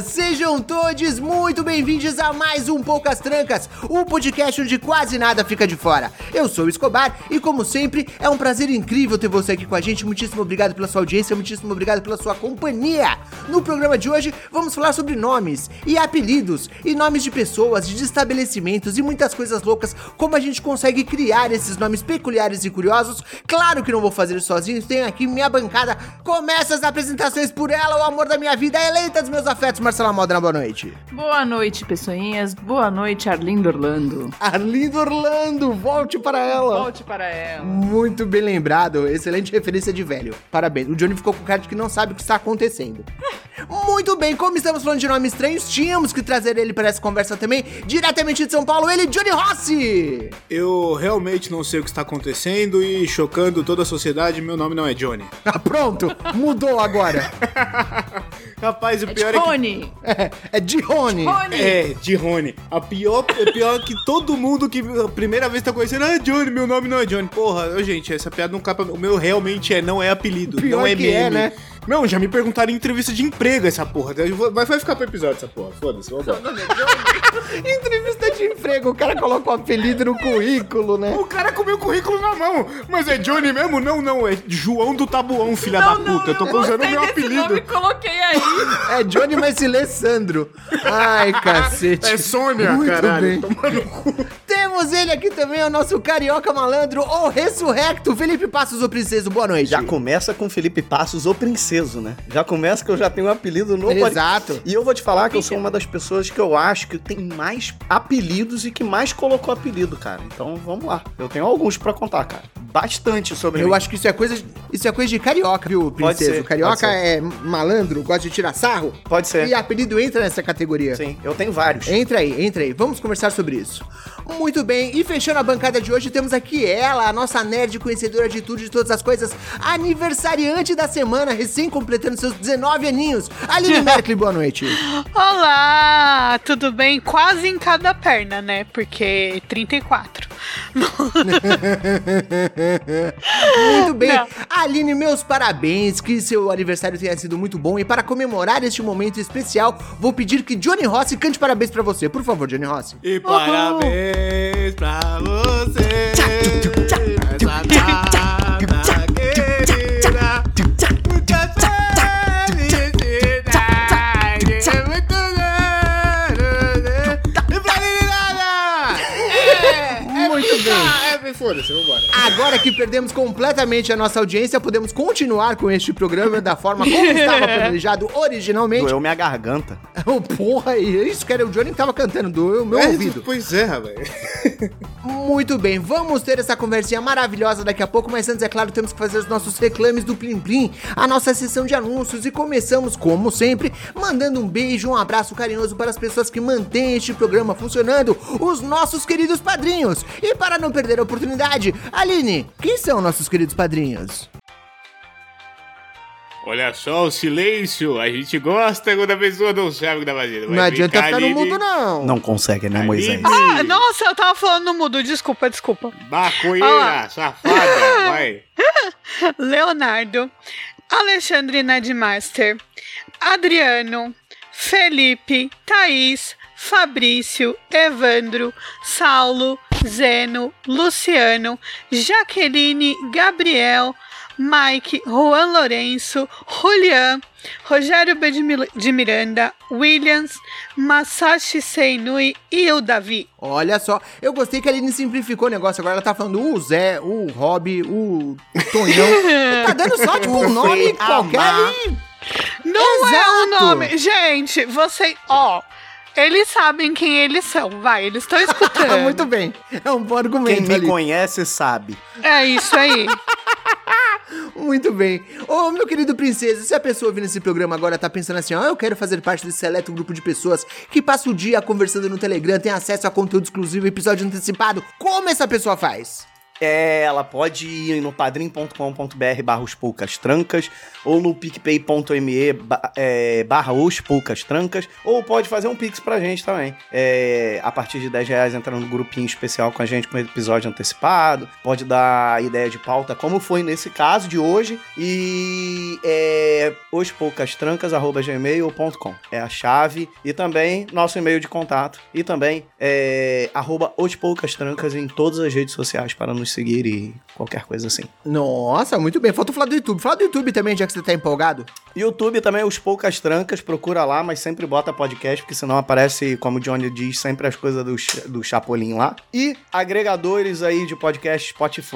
Sejam todos muito bem-vindos a mais um Poucas Trancas, o podcast onde quase nada fica de fora. Eu sou o Escobar e, como sempre, é um prazer incrível ter você aqui com a gente. Muitíssimo obrigado pela sua audiência, muitíssimo obrigado pela sua companhia. No programa de hoje, vamos falar sobre nomes e apelidos, e nomes de pessoas, de estabelecimentos e muitas coisas loucas, como a gente consegue criar esses nomes peculiares e curiosos. Claro que não vou fazer isso sozinho, tenho aqui minha bancada. Começa as apresentações por ela, o amor da minha vida, eleita dos meus afetos, Marcela Modena, boa noite. Boa noite, pessoinhas. Boa noite, Arlindo Orlando. Arlindo Orlando, volte para ela. Volte para ela. Muito bem lembrado, excelente referência de velho. Parabéns. O Johnny ficou com cara de que não sabe o que está acontecendo. Muito bem, como estamos falando de nomes estranhos, tínhamos que trazer ele para essa conversa também, diretamente de São Paulo, ele, Johnny Rossi. Eu realmente não sei o que está acontecendo e chocando toda a sociedade, meu nome não é Johnny. Ah, pronto, mudou agora. Rapaz, o É pior é que. É, é de Rony. É, de Rony. A pior, é pior que todo mundo que a primeira vez tá conhecendo, ah, Johnny, meu nome não é Johnny. Porra, gente, essa piada não capa. O meu realmente é, não é apelido, Pior não é que meme. é, né? Não, já me perguntaram em entrevista de emprego essa porra. Vou- Mas vai ficar pro episódio essa porra. Foda-se, vambora. Entrevista de emprego, o cara coloca o apelido no currículo, né? O cara com o meu currículo na mão. Mas é Johnny mesmo? Não, não. É João do Tabuão, filha da puta. eu tô usando o meu apelido. nome, coloquei aí. É Johnny, mas se lê Sandro. Ai, cacete. É Sônia, Muito caralho. bem. Toma no cu. Temos ele aqui também, o nosso carioca malandro, o ressurrecto, Felipe Passos, o princeso. Boa noite. Já começa com Felipe Passos, o princeso, né? Já começa que eu já tenho um apelido no Exato. E eu vou te falar que eu sou uma das pessoas que eu acho que tem mais apelidos e que mais colocou apelido, cara. Então vamos lá. Eu tenho alguns pra contar, cara. Bastante sobre Eu mim. acho que isso é coisa, isso é coisa de carioca, viu, princesa? ser, carioca é malandro, gosta de tirar sarro. Pode ser. E apelido entra nessa categoria. Sim, eu tenho vários. Entra aí, entra aí. Vamos conversar sobre isso. Muito bem, e fechando a bancada de hoje, temos aqui ela, a nossa nerd conhecedora de tudo, de todas as coisas, aniversariante da semana, recém completando seus 19 aninhos. Aline Merkley, boa noite. Olá, tudo bem? Quase em cada perna, né? Porque 34. Muito bem. Não. Aline, meus parabéns, que seu aniversário tenha sido muito bom. E para comemorar este momento especial, vou pedir que Johnny Rossi cante parabéns pra você. Por favor, Johnny Rossi. E parabéns pra você. Essa foda-se, vambora. Agora que perdemos completamente a nossa audiência, podemos continuar com este programa da forma como estava planejado originalmente. Doeu minha garganta. Oh, porra, isso que era o Johnny que tava cantando, doeu meu É, ouvido. Pois é, rapaz. Muito bem, vamos ter essa conversinha maravilhosa daqui a pouco, mas antes, é claro, temos que fazer os nossos reclames do Plim Plim, a nossa sessão de anúncios, e começamos, como sempre, mandando um beijo, um abraço carinhoso para as pessoas que mantêm este programa funcionando, os nossos queridos padrinhos. E para não perder a oportunidade, Aline, quem são nossos queridos padrinhos? Olha só o silêncio. A gente gosta quando a pessoa não sabe o que tá fazendo. não adianta ficar no mundo, não. Não consegue, né, Moisés? Ah, nossa, eu tava falando no mudo. Desculpa, desculpa. Maconheira, safada, vai. Leonardo, Alexandre Nadmaster, Adriano, Felipe, Thaís, Fabrício, Evandro, Saulo, Zeno, Luciano, Jaqueline, Gabriel, Mike, Juan Lourenço, Julian, Rogério B. de Miranda, Williams, Masashi Seinui e o Davi. Olha só, eu gostei que a Aline simplificou o negócio. Agora ela tá falando o Zé, o Rob, o Tonhão. tá dando só, tipo, um nome qualquer e... Não é Exato. o nome. Gente, você. Ó. Eles sabem quem eles são, vai, eles estão escutando. Muito bem. É um bom argumento Quem me ali. conhece sabe. É isso aí. Muito bem. Ô, meu querido princesa, se a pessoa ouvindo esse programa agora tá pensando assim, ó, eu quero fazer parte desse seleto grupo de pessoas que passa o dia conversando no Telegram, tem acesso a conteúdo exclusivo, episódio antecipado, como essa pessoa faz? É, ela pode ir no padrim.com.br barra os poucas trancas, ou no picpay.me é, barra os poucas trancas, ou pode fazer um pix pra gente também. É, a partir de 10 reais entra no grupinho especial com a gente com episódio antecipado, pode dar ideia de pauta, como foi nesse caso de hoje, e é ospoucastrancas.gmail.com é a chave, e também nosso e-mail de contato, e também é, arroba os poucas trancas em todas as redes sociais para nos seguir e qualquer coisa assim. Nossa, muito bem. Falta falar do YouTube. Fala do YouTube também, já que você tá empolgado. YouTube também, os poucas trancas, procura lá, mas sempre bota podcast, porque senão aparece, como o Johnny diz, sempre as coisas do, do Chapolin lá. E agregadores aí de podcast Spotify,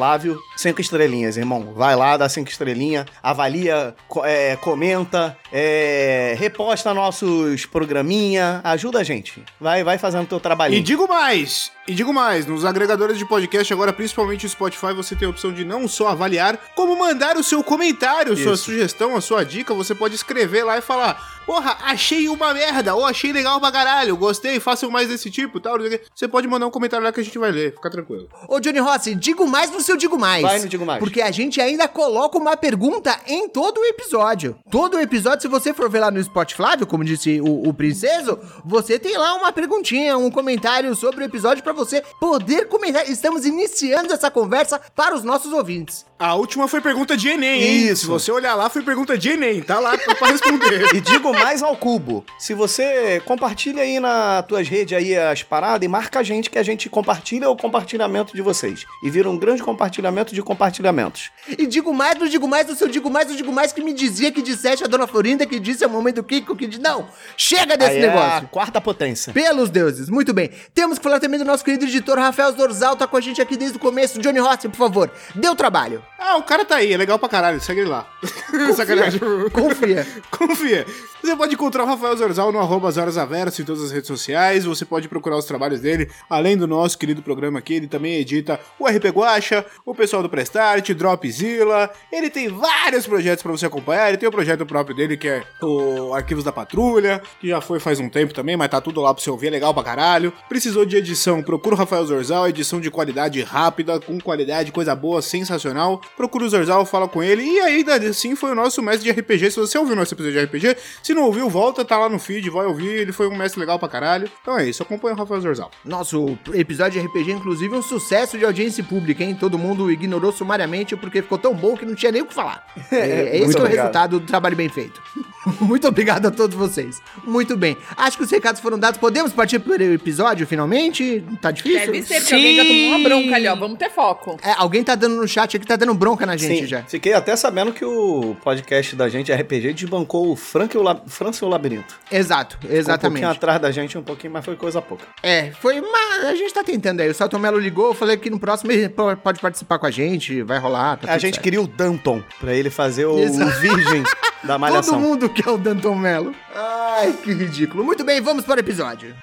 cinco estrelinhas, irmão. Vai lá, dá cinco estrelinhas, avalia, é, comenta, é, reposta nossos programinha, ajuda a gente. Vai, vai fazendo teu E trabalhinho. digo mais, e digo mais, nos agregadores de podcast, agora principalmente o Spotify, você tem a opção de não só avaliar, como mandar o seu comentário, sua Isso. sugestão, a sua dica, você pode escrever lá e falar, porra, achei uma merda, ou achei legal pra caralho, gostei, façam mais desse tipo, tal, não sei o quê." você pode mandar um comentário lá que a gente vai ler, fica tranquilo. Ô, Johnny Rossi, digo mais no seu Digo Mais. Vai no Digo Mais. Porque a gente ainda coloca uma pergunta em todo o episódio. Todo o episódio, se você for ver lá no Spotify, como disse o, o Princeso, você tem lá uma perguntinha, um comentário sobre o episódio pra você poder comentar. Estamos iniciando essa conversa para os nossos ouvintes. A última foi pergunta de Enem, hein? Isso. Se você olhar lá, foi pergunta de Enem, tá lá pra pra responder. E digo mais ao cubo. Se você compartilha aí nas tuas redes aí as paradas e marca a gente que a gente compartilha o compartilhamento de vocês. E vira um grande compartilhamento de compartilhamentos. E digo mais, não digo mais, seu digo mais, não digo mais que me dizia que disseste a dona Florinda, que disse a mamãe do Kiko, que disse. Não, chega desse Aí é a negócio. quarta potência. Pelos deuses, muito bem. Temos que falar também do nosso querido editor Rafael Zorzal, tá com a gente aqui desde o começo. Johnny Rossi, por favor, dê o trabalho. Ah, o cara tá aí, é legal pra caralho, segue ele lá. Sacanagem. Confia. Confia. Você pode encontrar o Rafael Zorzal no arroba Zorasaverso em todas as redes sociais. Você pode procurar os trabalhos dele, além do nosso querido programa aqui. Ele também edita o RP Guacha, o pessoal do Prestart, Dropzilla. Ele tem vários projetos pra você acompanhar. Ele tem o projeto próprio dele, que é o Arquivos da Patrulha, que já foi faz um tempo também, mas tá tudo lá pra você ouvir, é legal pra caralho. Precisou de edição, procura o Rafael Zorzal, edição de qualidade rápida, com qualidade, coisa boa, sensacional. Procura o Zorzal, fala com ele. E aí, assim, foi o nosso mestre de RPG. Se você ouviu o nosso episódio de RPG, se não ouviu, volta, tá lá no feed, vai ouvir. Ele foi um mestre legal pra caralho. Então é isso, acompanha o Rafael Zorzal. Nosso episódio de RPG, inclusive, é um sucesso de audiência pública, hein? Todo mundo ignorou sumariamente porque ficou tão bom que não tinha nem o que falar. É, é esse é o resultado do trabalho bem feito. Muito obrigado a todos vocês. Muito bem. Acho que os recados foram dados. Podemos partir pro episódio, finalmente? Tá difícil? Deve ser, porque alguém já tomou uma bronca ali, ó. Vamos ter foco. É, alguém tá dando no chat aqui, tá dando bronca na gente Sim, já. fiquei até sabendo que o podcast da gente RPG desbancou o Frank e o, La... França e o Labirinto. Exato, Um pouquinho exatamente. atrás da gente, um pouquinho, mas foi coisa pouca. É, foi uma. A gente tá tentando aí. O Celton Mello ligou, eu falei que no próximo ele po- pode participar com a gente, vai rolar. Tá a gente certo. queria o Danton pra ele fazer o, Exato. o Virgem da Todo Malhação. mundo quer o Danton Mello. Ai, que ridículo. Muito bem, vamos para o episódio.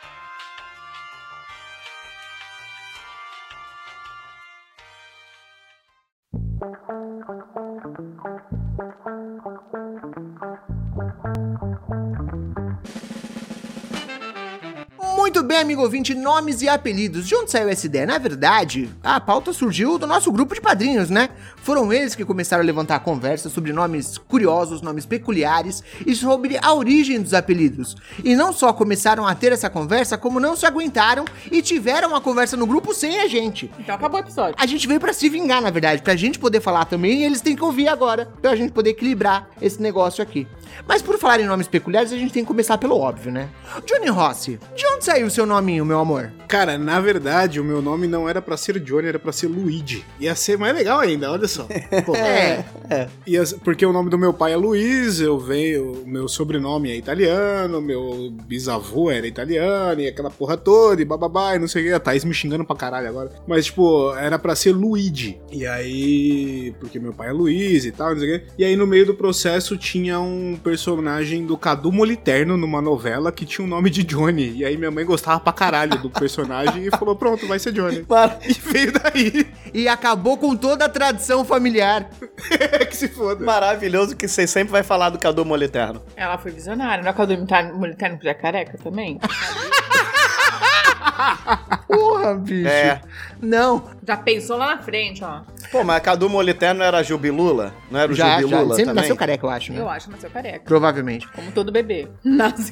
Bem, amigo ouvinte, nomes e apelidos. De onde saiu essa ideia? Na verdade, a pauta surgiu do nosso grupo de padrinhos, né? Foram eles que começaram a levantar a conversa sobre nomes curiosos, nomes peculiares e sobre a origem dos apelidos. E não só começaram a ter essa conversa, como não se aguentaram e tiveram uma conversa no grupo sem a gente. Então acabou o episódio. A gente veio pra se vingar, na verdade, pra gente poder falar também e eles têm que ouvir agora, pra gente poder equilibrar esse negócio aqui. Mas por falar em nomes peculiares, a gente tem que começar pelo óbvio, né? Johnny Rossi, de onde saiu o seu nominho, meu amor? Cara, na verdade, o meu nome não era pra ser Johnny, era pra ser Luigi. Ia ser mais legal ainda, olha só. Pô, É, ia- porque o nome do meu pai é Luiz, eu venho, o meu sobrenome é italiano, meu bisavô era italiano, e aquela porra toda, e bababá, e não sei o que. A Thaís me xingando pra caralho agora. Mas, tipo, era pra ser Luigi. E aí, porque meu pai é Luiz e tal, não sei o que. E aí, no meio do processo, tinha um personagem do Cadu Moliterno numa novela que tinha o nome de Johnny. E aí, minha mãe gostava pra caralho do personagem e falou: pronto, vai ser Johnny. Mano, E veio daí. E acabou com toda a tradição familiar. que se foda. maravilhoso que você sempre vai falar do Cadu Moliterno. Ela foi visionária. Não é que a do Moliterno podia careca também? Porra, bicho. É. Não, Já pensou lá na frente, ó. Pô, mas Cadu Moliterno não era Jubilula? Não era o já, já. Jubilula Sempre também? nasceu careca, eu acho, né? Eu acho, mas seu careca. Provavelmente. Como todo bebê. Nasce.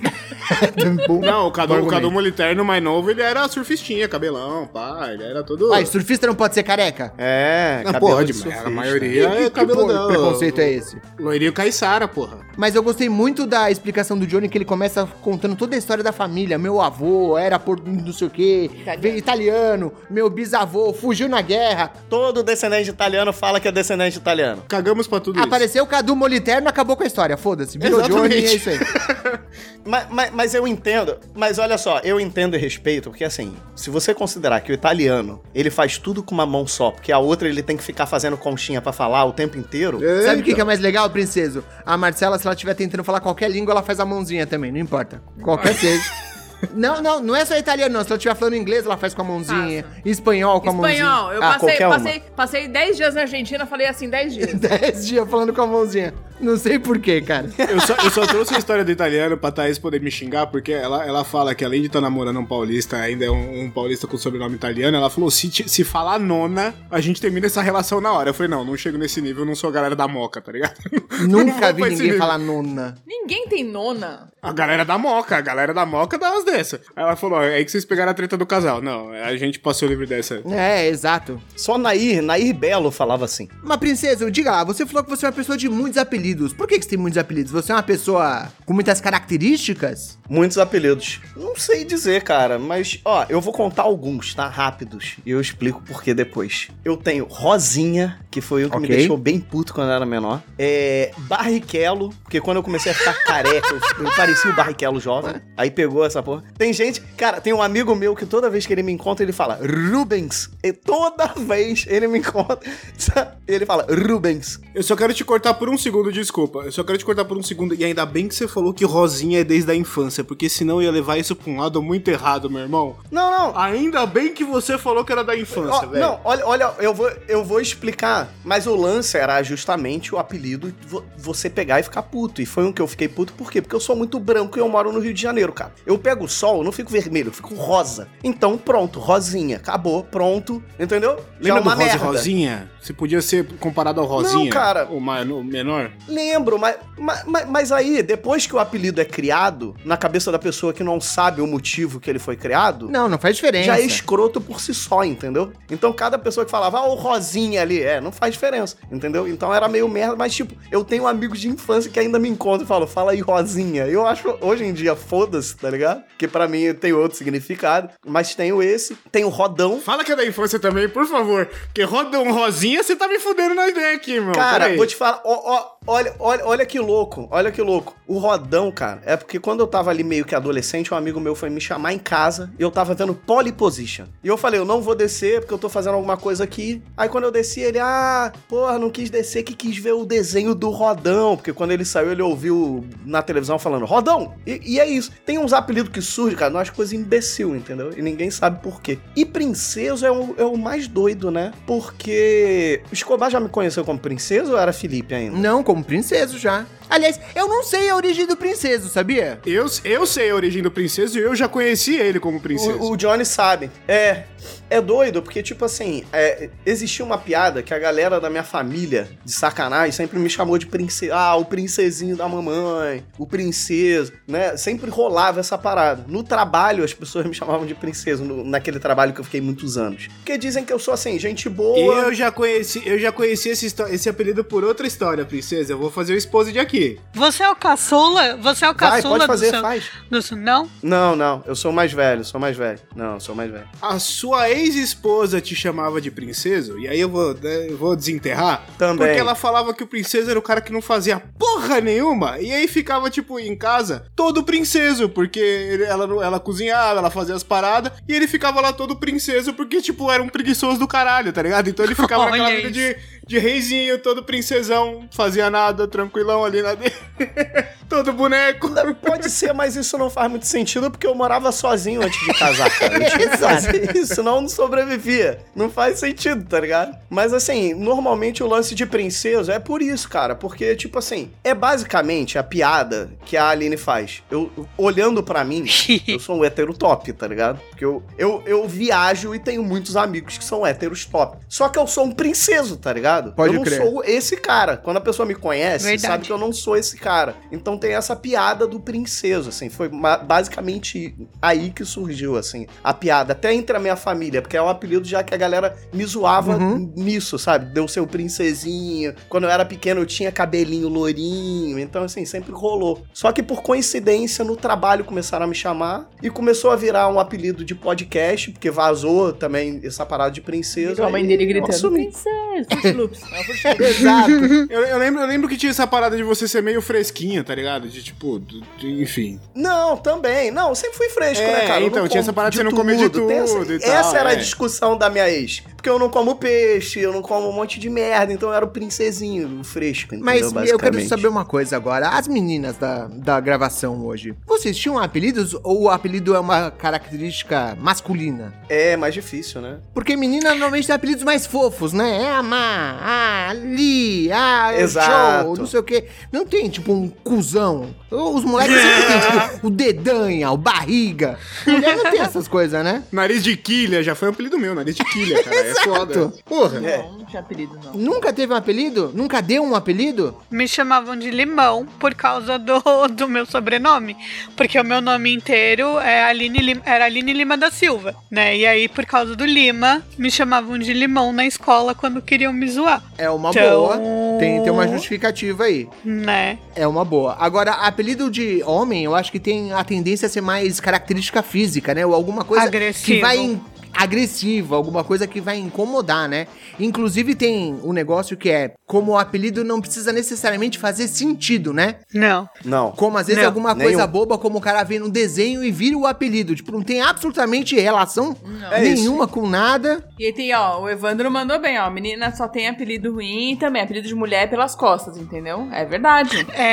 Não, o Cadu, o Cadu. Moliterno mais novo, ele era surfistinha, cabelão, pá, ele era todo... Uai, surfista não pode ser careca? É, Não cabelo pode, de mas a maioria é Que cabeludão. preconceito é esse? Loirinho Caissara, porra. Mas eu gostei muito da explicação do Johnny, que ele começa contando toda a história da família. Meu avô era por não sei o quê, Italiano. veio italiano. Meu bisavô fugiu na guerra. Todo descendente italiano fala que é descendente italiano. Cagamos pra tudo isso. Apareceu o Cadu Moliterno, acabou com a história. Foda-se, virou. Johnny e é isso aí. Mas, mas, mas eu entendo, mas olha só, eu entendo e respeito, porque assim, se você considerar que o italiano, ele faz tudo com uma mão só, porque a outra ele tem que ficar fazendo conchinha pra falar o tempo inteiro, É, Sabe o que, que é mais legal, princeso? A Marcela, se ela estiver tentando falar qualquer língua, ela faz a mãozinha também, não importa. Qualquer seja. Não, não, não é só italiano, não. Se ela estiver falando inglês, ela faz com a mãozinha. Espanhol com a mãozinha. Espanhol. Eu Ah, passei, passei, passei 10 dias na Argentina, falei assim, 10 dias. 10 dias falando com a mãozinha. Não sei porquê, cara. Eu só, eu só trouxe a história do italiano pra Thaís poder me xingar, porque ela, ela fala que além de estar namorando um paulista, ainda é um, um paulista com sobrenome italiano, ela falou, se, se falar nona, a gente termina essa relação na hora. Eu falei, não, não chego nesse nível, eu não sou a galera da moca, tá ligado? Nunca vi ninguém nível. falar nona. Ninguém tem nona. A galera da moca, a galera da moca dá umas dessas. Aí ela falou, ó, é aí que vocês pegaram a treta do casal. Não, a gente passou livre dessa. É, exato. só Nair, Nair Belo falava assim. Mas, princesa, diga lá, você falou que você é uma pessoa de muitos apelidos. Por que, que você tem muitos apelidos? Você é uma pessoa com muitas características? Muitos apelidos. Não sei dizer, cara, mas ó, eu vou contar alguns, tá? Rápidos. E eu explico por que depois. Eu tenho Rosinha, que foi o que me Ok. deixou bem puto quando eu era menor. É. Barrichello, porque quando eu comecei a ficar careca, eu, eu parecia o Barrichello jovem. Aí pegou essa porra. Tem gente, cara, tem um amigo meu que toda vez que ele me encontra, ele fala Rubens. E toda vez ele me encontra, ele fala Rubens. Eu só quero te cortar por um segundo, desculpa. Eu só quero te cortar por um segundo. E ainda bem que você falou que Rosinha é desde a infância, porque senão eu ia levar isso pra um lado muito errado, meu irmão. Não, não, Ainda bem que você falou que era da infância, velho. não, olha, olha, eu vou, eu vou explicar. Mas o lance era justamente o apelido você pegar e ficar puto. E foi um que eu fiquei puto, por quê? Porque eu sou muito branco e eu moro no Rio de Janeiro, cara. Eu pego sol, eu não fico vermelho, eu fico rosa. Então, pronto, rosinha. Acabou, pronto. Entendeu? Já Lembra é uma do Rosa merda. Rosinha? Você podia ser comparado ao Rosinha? cara. O, menor? Lembro, mas, mas, mas- aí, depois que o apelido é criado, na cabeça da pessoa que não sabe o motivo que ele foi criado, Não, não faz diferença. já é escroto por si só, entendeu? Então cada pessoa que falava, ah, o Rosinha ali, é, não faz diferença, entendeu? Então era meio merda, mas tipo, eu tenho amigos de infância que ainda me encontram e falam, fala aí Rosinha. Eu acho, hoje em dia, foda-se, tá ligado? Porque pra mim tem outro significado, mas tenho esse, tenho Rodão. Fala que é da infância também, por favor. Porque Rodão Rosinha, você tá me fudendo na ideia aqui, irmão. Cara, vou te falar, ó, ó, olha, olha, olha que louco, olha que louco. O Rodão, cara, é porque quando eu tava ali meio que adolescente, um amigo meu foi me chamar em casa e eu tava vendo Polyposition. E eu falei, eu não vou descer porque eu tô fazendo alguma coisa aqui. Aí quando eu desci, ele, ah, porra, não quis descer que quis ver o desenho do Rodão. Porque quando ele saiu, ele ouviu na televisão falando, Rodão! E, e é isso. Tem uns apelidos que surgem, cara, nós coisa imbecil, entendeu? E ninguém sabe por quê. E Princeso é o, é o mais doido, né? Porque o Escobar já me conheceu como Princeso ou era Felipe ainda? Não, como princeso já. Aliás, eu não sei a origem do princeso, sabia? Eu, eu sei a origem do princeso e eu já conheci ele como princesa. O, o Johnny sabe. É. É doido, porque, tipo assim, é, existia uma piada que a galera da minha família, de sacanagem, sempre me chamou de princesa. Ah, o princesinho da mamãe, o princeso, né? Sempre rolava essa parada. No trabalho, as pessoas me chamavam de princesa, no- naquele trabalho que eu fiquei muitos anos. Porque dizem que eu sou, assim, gente boa. Eu já conheci, eu já conheci esse, esse apelido por outra história, princesa. Eu vou fazer o esposo de aqui. Você é o caçula? Você é o Vai, caçula pode fazer, do seu... faz. do seu- Não? Não, não, eu sou mais velho, sou mais velho. Não, eu sou mais velho. A sua ex-esposa te chamava de princeso, e aí eu vou, né, eu vou desenterrar. Também. Porque ela falava que o princeso era o cara que não fazia porra nenhuma, e aí ficava, tipo, em casa, todo princeso, porque ele- ela, ela cozinhava, ela fazia as paradas, e ele ficava lá todo princeso, porque, tipo, era um preguiçoso do caralho, tá ligado? Então ele ficava naquela vida de, de reizinho, todo princesão, fazia nada, tranquilão ali na dele. Todo boneco. Pode ser, mas isso não faz muito sentido porque eu morava sozinho antes de casar, cara. Eu tinha que fazer isso, senão eu não sobrevivia. Não faz sentido, tá ligado? Mas assim, normalmente o lance de princesa é por isso, cara. Porque, tipo assim, é basicamente a piada que a Aline faz. Eu, olhando pra mim, eu sou um hétero top, tá ligado? Porque eu, eu, eu viajo e tenho muitos amigos que são héteros top. Só que eu sou um princeso, tá ligado? Pode eu não crer. sou esse cara. Quando a pessoa me conhece, Verdade. sabe que eu não sou esse cara. Então tem essa piada do princeso, assim. Foi basicamente aí que surgiu, assim, a piada. Até entre a minha família, porque é um apelido já que a galera me zoava Uhum. nisso, sabe? Deu seu princesinho. Quando eu era pequeno eu tinha cabelinho lourinho. Então, assim, sempre rolou. Só que por coincidência, no trabalho começaram a me chamar e começou a virar um apelido de podcast, porque vazou também essa parada de princesa. A mãe e dele gritando, princesa. Exato. Eu, eu lembro, eu lembro que tinha essa parada de você ser meio fresquinha, tá ligado? De tipo, do- de- enfim. Não, também. Não, sempre fui fresco, É, né, cara? Então, tinha essa parada de você não comer de essa, tudo essa era é. a discussão da minha ex. Porque eu não como peixe, eu não como um monte de merda, então eu era o princesinho o fresco, entendeu? Mas eu quero saber uma coisa agora. As meninas da, da gravação hoje, vocês tinham apelidos ou o apelido é uma característica masculina? É mais difícil, né? Porque menina normalmente tem apelidos mais fofos, né? É a Má, a Li, a Exato. Show, não sei o quê. Não tem, tipo, um cuzão. Os moleques sempre tem, tipo, o dedanha, o barriga. Mulher não tem essas coisas, né? Nariz de quilha, já foi um apelido meu, nariz de quilha, cara. É foda. Porra. É. Não, não tinha apelido, não. Nunca teve um apelido? Nunca deu um apelido? Me chamavam de Limão por causa do, do meu sobrenome. Porque o meu nome inteiro é Aline Lima, era Aline Lima da Silva, né? E aí, por causa do Lima, me chamavam de Limão na escola quando queriam me zoar, É uma Então- boa. Tem, tem uma justificativa aí. né? É uma boa. Agora, apelido de homem, eu acho que tem a tendência a ser mais característica física, né? Ou alguma coisa Agressivo. que vai. Agressiva, alguma coisa que vai incomodar, né? Inclusive tem um negócio que é como o apelido não precisa necessariamente fazer sentido, né? Não. Não. Como às vezes Não, alguma nenhum. coisa boba, como o cara vê no desenho e vira o apelido. Tipo, não tem absolutamente relação Não. É nenhuma com nada. E aí tem, ó, o Evandro mandou bem, ó. Menina só tem apelido ruim e também apelido de mulher pelas costas, entendeu? É verdade. Porque é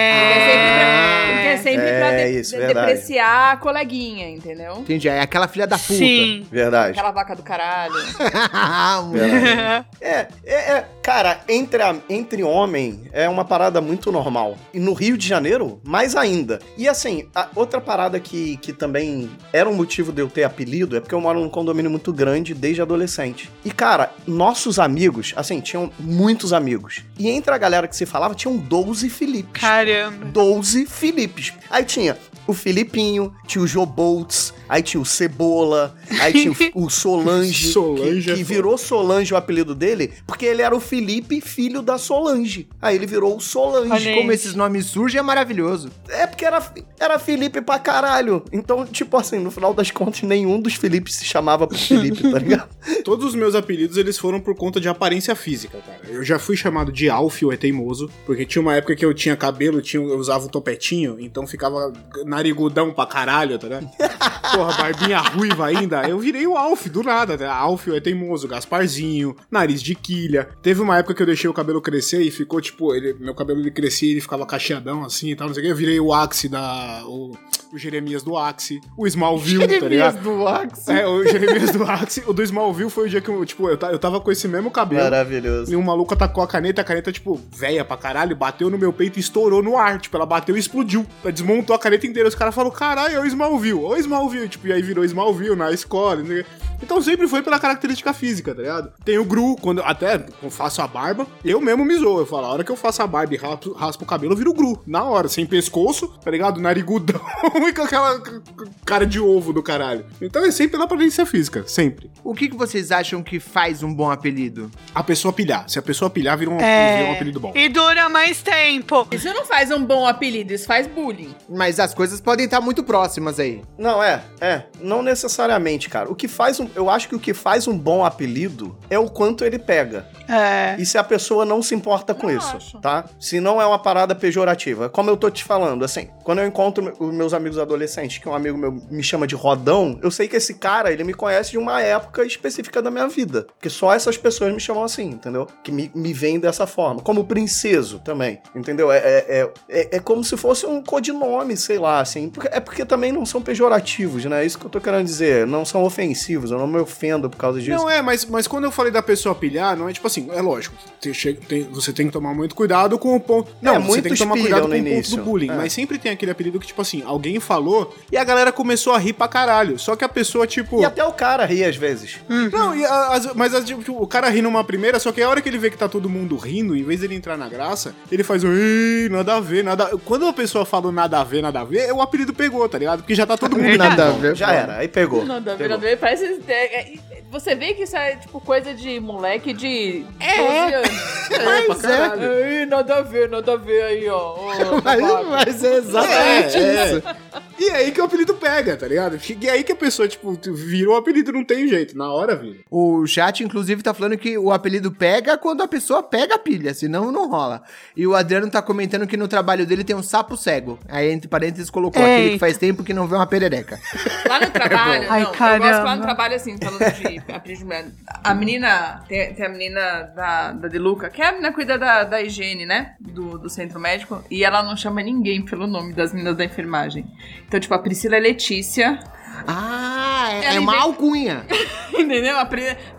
sempre pra, porque é sempre É, pra de- isso, de- verdade. depreciar a coleguinha, entendeu? Entendi? É aquela filha da puta. Sim. Verdade. Aquela vaca do caralho. É, é, é, cara, entre, a- entre homem é uma parada muito normal. E no Rio de Janeiro, mais ainda. E assim, a outra parada que, que também era um motivo de eu ter apelido é porque eu moro num condomínio muito grande desde adolescente. E cara, nossos amigos, assim, tinham muitos amigos. E entre a galera que se falava, tinham 12 Filipes. Caramba. 12 Filipes. Aí tinha o Filipinho, tinha o Joboltz, aí tinha o Cebola, aí tinha o, o Solange, Solange que, é que virou Solange o apelido dele, porque ele era o Felipe, filho da Solange. Aí ele virou o Solange. Olha. Como esses nomes surgem é maravilhoso. É porque era, era Felipe pra caralho. Então, tipo assim, no final das contas, nenhum dos Filipes se chamava por Felipe, tá ligado? Todos os meus apelidos, eles foram por conta de aparência física, cara. Eu já fui chamado de Alfio, é teimoso, porque tinha uma época que eu tinha cabelo, tinha, eu usava um topetinho, então ficava narigudão pra caralho, tá ligado? Porra, barbinha ruiva ainda. Eu virei o Alf, do nada, né? Alfio é teimoso, Gasparzinho, nariz de quilha. Teve uma época que eu deixei o cabelo crescer e ficou, tipo, ele, meu cabelo ele crescia e ele ficava cacheadão assim e tal, não sei o que. Eu virei o Axe da... O, o Jeremias do Axe, o Smallville, tá ligado? do Axe. É, o Jeremias do Axe. O do Smallville foi o dia que eu, tipo, eu, eu tava com esse mesmo cabelo. Maravilhoso. E um maluco atacou a caneta, a caneta, tipo, velha pra caralho, bateu no meu peito e estourou no ar. Tipo, ela bateu e explodiu. Ela desmontou a caneta inteira. Os caras falaram, caralho, é o Smallville, ô Smallville. Tipo, e aí virou Smallville na escola. né? Então sempre foi pela característica física, tá ligado? Tem o Gru, quando até eu faço a barba, eu mesmo me zoo. Eu falo, a hora que eu faço a barba e raspo, raspo o cabelo, eu viro o Gru. Na hora, sem pescoço, tá ligado? Narigudão e com aquela cara de ovo do caralho. Então é sempre pela aparência física, sempre. O que, que vocês acham que faz um bom apelido? A pessoa pilhar. Se a pessoa pilhar, vira um, É. vira um apelido bom. E dura mais tempo. Isso não faz um bom apelido, isso faz bullying. Mas as coisas podem estar muito próximas aí. Não, é, é. Não necessariamente, cara. O que faz um. eu acho que o que faz um bom apelido é o quanto ele pega. É. E se a pessoa não se importa com Eu isso, acho. tá? Se não é uma parada pejorativa. Como eu tô te falando, assim, quando eu encontro meus amigos adolescentes, que um amigo meu me chama de Rodão, eu sei que esse cara, ele me conhece de uma época específica da minha vida. Porque só essas pessoas me chamam assim, entendeu? Que me, me veem dessa forma. Como princeso também, entendeu? É, é, é, é, é como se fosse um codinome, sei lá, assim. É porque também não são pejorativos, né? É isso que eu tô querendo dizer. Não são ofensivos, eu não me ofendo por causa disso. Não, é, mas, mas quando eu falei da pessoa pilhar, não é tipo assim, é lógico, você, chega- tem- você tem que tomar muito cuidado com o ponto. Não, você muitos tem que tomar cuidado com no o ponto início. do bullying. É. Mas sempre tem aquele apelido que, tipo assim, alguém falou e a galera começou a rir pra caralho. Só que a pessoa, tipo. E até o cara ri às vezes. Não, e a- as- mas as- tipo, o cara ri numa primeira, só que a hora que ele vê que tá todo mundo rindo, em vez dele entrar na graça, ele faz um "Ih, nada a ver, nada. Quando a pessoa fala nada a ver, nada a ver, o apelido pegou, tá ligado? Porque já tá todo mundo. Nada a ver. Já era, aí pegou. Nada a ver, nada a ver. Parece. é, é, Você vê que isso é tipo coisa de moleque de 12 anos. Mas é. Aí, nada a ver, nada a ver aí, ó. Mas, babaca. mas é exatamente É, é. isso. E é aí que o apelido pega, tá ligado? E é aí que a pessoa, tipo, virou o apelido, não tem jeito. Na hora vira. O chat, inclusive, tá falando que o apelido pega quando a pessoa pega a pilha, senão não rola. E o Adriano tá comentando que no trabalho dele tem um sapo cego. Aí, entre parênteses, colocou aquele que faz tempo que não vê uma perereca. Lá no trabalho, Ai, não, eu gosto lá no trabalho assim, falando de mulher. A menina, tem, tem a menina da, da Deluca, que é a menina que cuida da, da higiene, né? Do, do centro médico, e ela não chama ninguém pelo nome das meninas da enfermagem. Então, tipo, a Priscila é Letícia, Ah, é, é uma inventa- alcunha. entendeu?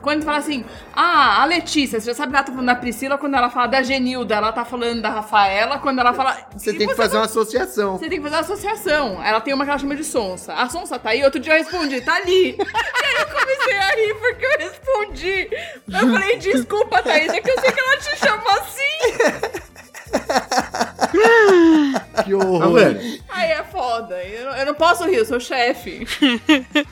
Quando fala assim, ah, a Letícia, você já sabe que ela tá falando da Priscila quando ela fala da Genilda, ela tá falando da Rafaela, quando ela fala. Você tem que fazer uma associação. Você tem que fazer uma associação. Ela tem uma que ela chama de Sonsa. A Sonsa tá aí, outro dia eu respondi, tá ali. e aí eu comecei a rir porque eu respondi. Eu falei, desculpa, Thaís, é que eu sei que ela te chama assim. Que Tá horror. vendo? Aí é foda. Eu, não- eu não posso rir, eu sou chefe.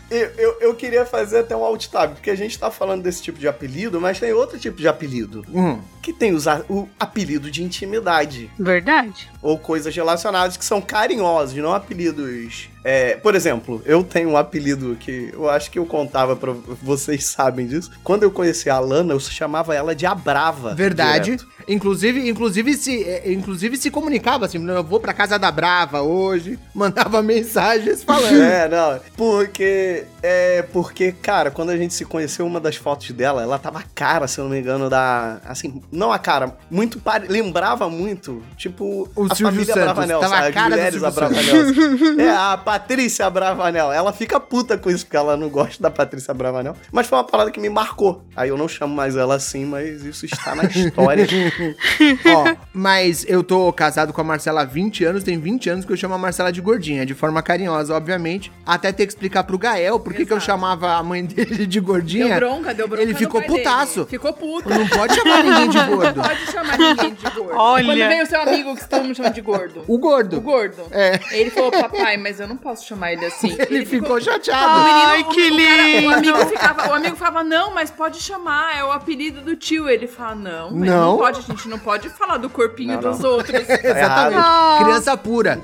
Eu, eu, eu queria fazer até um alt tab, porque a gente tá falando desse tipo de apelido, mas tem outro tipo de apelido. Hum. Que tem os o apelido de intimidade. Verdade. Ou coisas relacionadas que são carinhosos, não apelidos. é, por exemplo, eu tenho um apelido que eu acho que eu contava pra vocês sabem disso. Quando eu conheci a Lana, eu chamava ela de Abrava. Verdade. direto. Inclusive, inclusive se, é, inclusive se comunicava assim, eu vou pra casa da Brava hoje, mandava mensagens falando. É, não. Porque. É. Porque, cara, quando a gente se conheceu, uma das fotos dela, ela tava a cara, se eu não me engano, da. Assim, não a cara, muito. pare- Lembrava muito, tipo. O a Silvio família Santos, Bravanel, tava a sabe? cara Mulheres Silvio Abravanel. é, a Patrícia Bravanel. Ela fica puta com isso, porque ela não gosta da Patrícia Bravanel. Mas foi uma parada que me marcou. Aí eu não chamo mais ela assim, mas isso está na história. Ó, mas eu tô casado com a Marcela há 20 anos, tem 20 anos que eu chamo a Marcela de gordinha, de forma carinhosa, obviamente. Até ter que explicar pro Gael por que que eu chamava a mãe dele de gordinha. Deu bronca, deu bronca. Ele no ficou pai dele. putaço. Ficou puta. Não pode chamar ninguém de gordo. Não pode chamar ninguém de gordo. Olha. Quando vem o seu amigo que todo mundo chama de gordo. O gordo. O gordo. É. Ele falou, papai, mas eu não posso chamar ele assim. Ele, ficou, O chateado. menino, Ai, o- que o, cara- o lindo. amigo ficava, o amigo falava, não, mas pode chamar, é o apelido do tio. Ele fala, não, mas Não. não, pode, a gente não pode falar do corpinho Não, dos não. outros. Exatamente. Ah. Criança pura.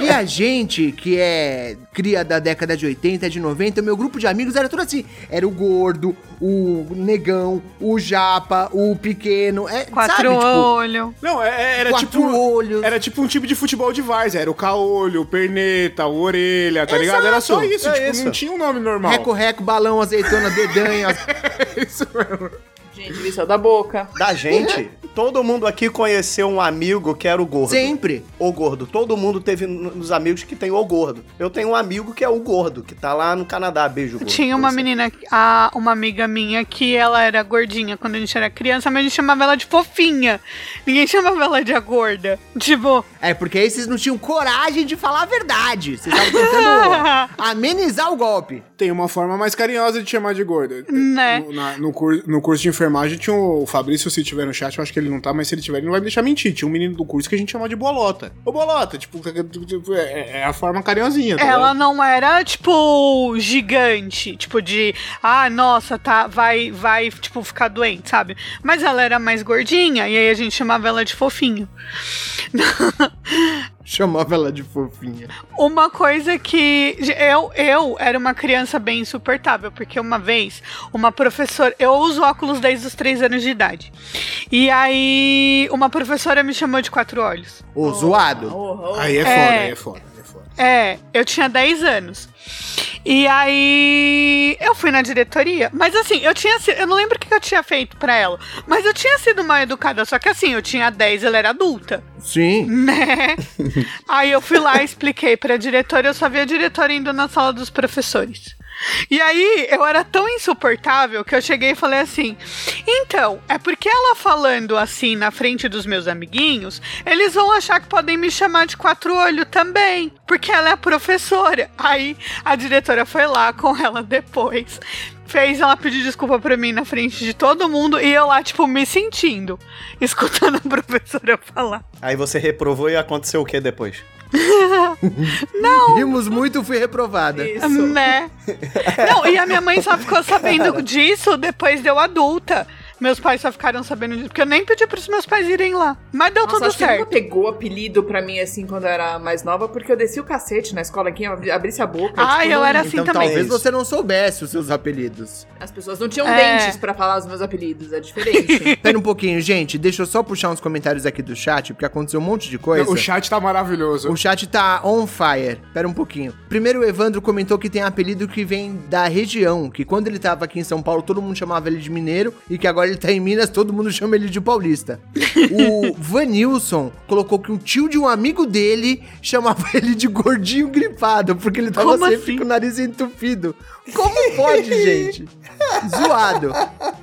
e a gente, que é cria da década de 80, de 90, o meu grupo de amigos era tudo assim. Era o gordo, o negão, o japa, o pequeno. É, Quatro sabe, tipo, olhos. Não, é- era Quatro tipo. olhos. Era tipo um tipo de futebol de várzea. Era o caolho, o perneta, o orelha, tá ligado? Era só Exato. isso, É tipo, isso. não tinha um nome normal. Reco-reco, balão, azeitona, dedanha. isso mesmo. Gente, lição da boca. Da gente, todo mundo aqui conheceu um amigo que era o gordo. Sempre. O gordo. Todo mundo teve nos amigos que tem o gordo. Eu tenho um amigo que é o gordo, que tá lá no Canadá. Beijo, gordo. Tinha uma Você. menina, a, uma amiga minha, que ela era gordinha quando a gente era criança, mas a gente chamava ela de fofinha. Ninguém chamava ela de a gorda. Tipo, É, porque aí vocês não tinham coragem de falar a verdade. Vocês estavam tentando amenizar o golpe. Tem uma forma mais carinhosa de chamar de gordo. Né? No, na- no cur- no curso de enfermagem tinha o Fabrício, se tiver no chat, eu acho que ele não tá, mas se ele tiver, ele não vai me deixar mentir. Tinha um menino do curso que a gente chamava de bolota. Ô, bolota, tipo, é, é a forma carinhosinha, tá ela ligado? não era, tipo, gigante. Tipo, de, ah, nossa, tá, vai, vai, tipo, ficar doente, sabe? Mas ela era mais gordinha, e aí a gente chamava ela de fofinho. Chamava ela de fofinha. Uma coisa que eu, eu era uma criança bem insuportável, porque uma vez uma professora. Eu uso óculos desde os 3 anos de idade. E aí uma professora me chamou de quatro olhos. Ô, zoado. Oh, oh. Aí é foda, aí é foda, aí é foda. É, eu tinha 10 anos. E aí eu fui na diretoria, mas assim, eu tinha eu não lembro o que eu tinha feito pra ela, mas eu tinha sido mal educada, só que assim, eu tinha 10, ela era adulta, Sim. né? aí eu fui lá e expliquei pra diretora, eu só vi a diretora indo na sala dos professores. E aí, eu era tão insuportável que eu cheguei e falei assim: então, é porque ela falando assim na frente dos meus amiguinhos, eles vão achar que podem me chamar de quatro olho também, porque ela é professora. Aí a diretora foi lá com ela depois. Fez ela pedir desculpa pra mim na frente de todo mundo e eu lá, tipo, me sentindo, escutando a professora falar. Aí você reprovou e aconteceu o que depois? Rimos muito, fui reprovada. Isso. Né? Não, e a minha mãe só ficou sabendo disso depois de eu adulta. Meus pais só ficaram sabendo disso, porque eu nem pedi pros meus pais irem lá. Mas deu Nossa, tudo acho que nunca certo. pegou apelido pra mim, assim, quando eu era mais nova, porque eu desci o cacete na escola aqui, eu abri- abrisse a boca. Ah, tipo, eu não- era assim então também. talvez você não soubesse os seus apelidos. As pessoas não tinham É. dentes pra falar os meus apelidos, é diferente. Pera um pouquinho, gente. Deixa eu só puxar uns comentários aqui do chat, porque aconteceu um monte de coisa. O chat tá maravilhoso. O chat tá on fire. Pera um pouquinho. Primeiro, o Evandro comentou que tem um apelido que vem da região, que quando ele tava aqui em São Paulo, todo mundo chamava ele de mineiro, e que agora ele tá em Minas, todo mundo chama ele de paulista. o Vanilson colocou que um tio de um amigo dele chamava ele de gordinho gripado, porque ele tava Como sempre assim? com o nariz entupido. Como pode, gente? Zoado.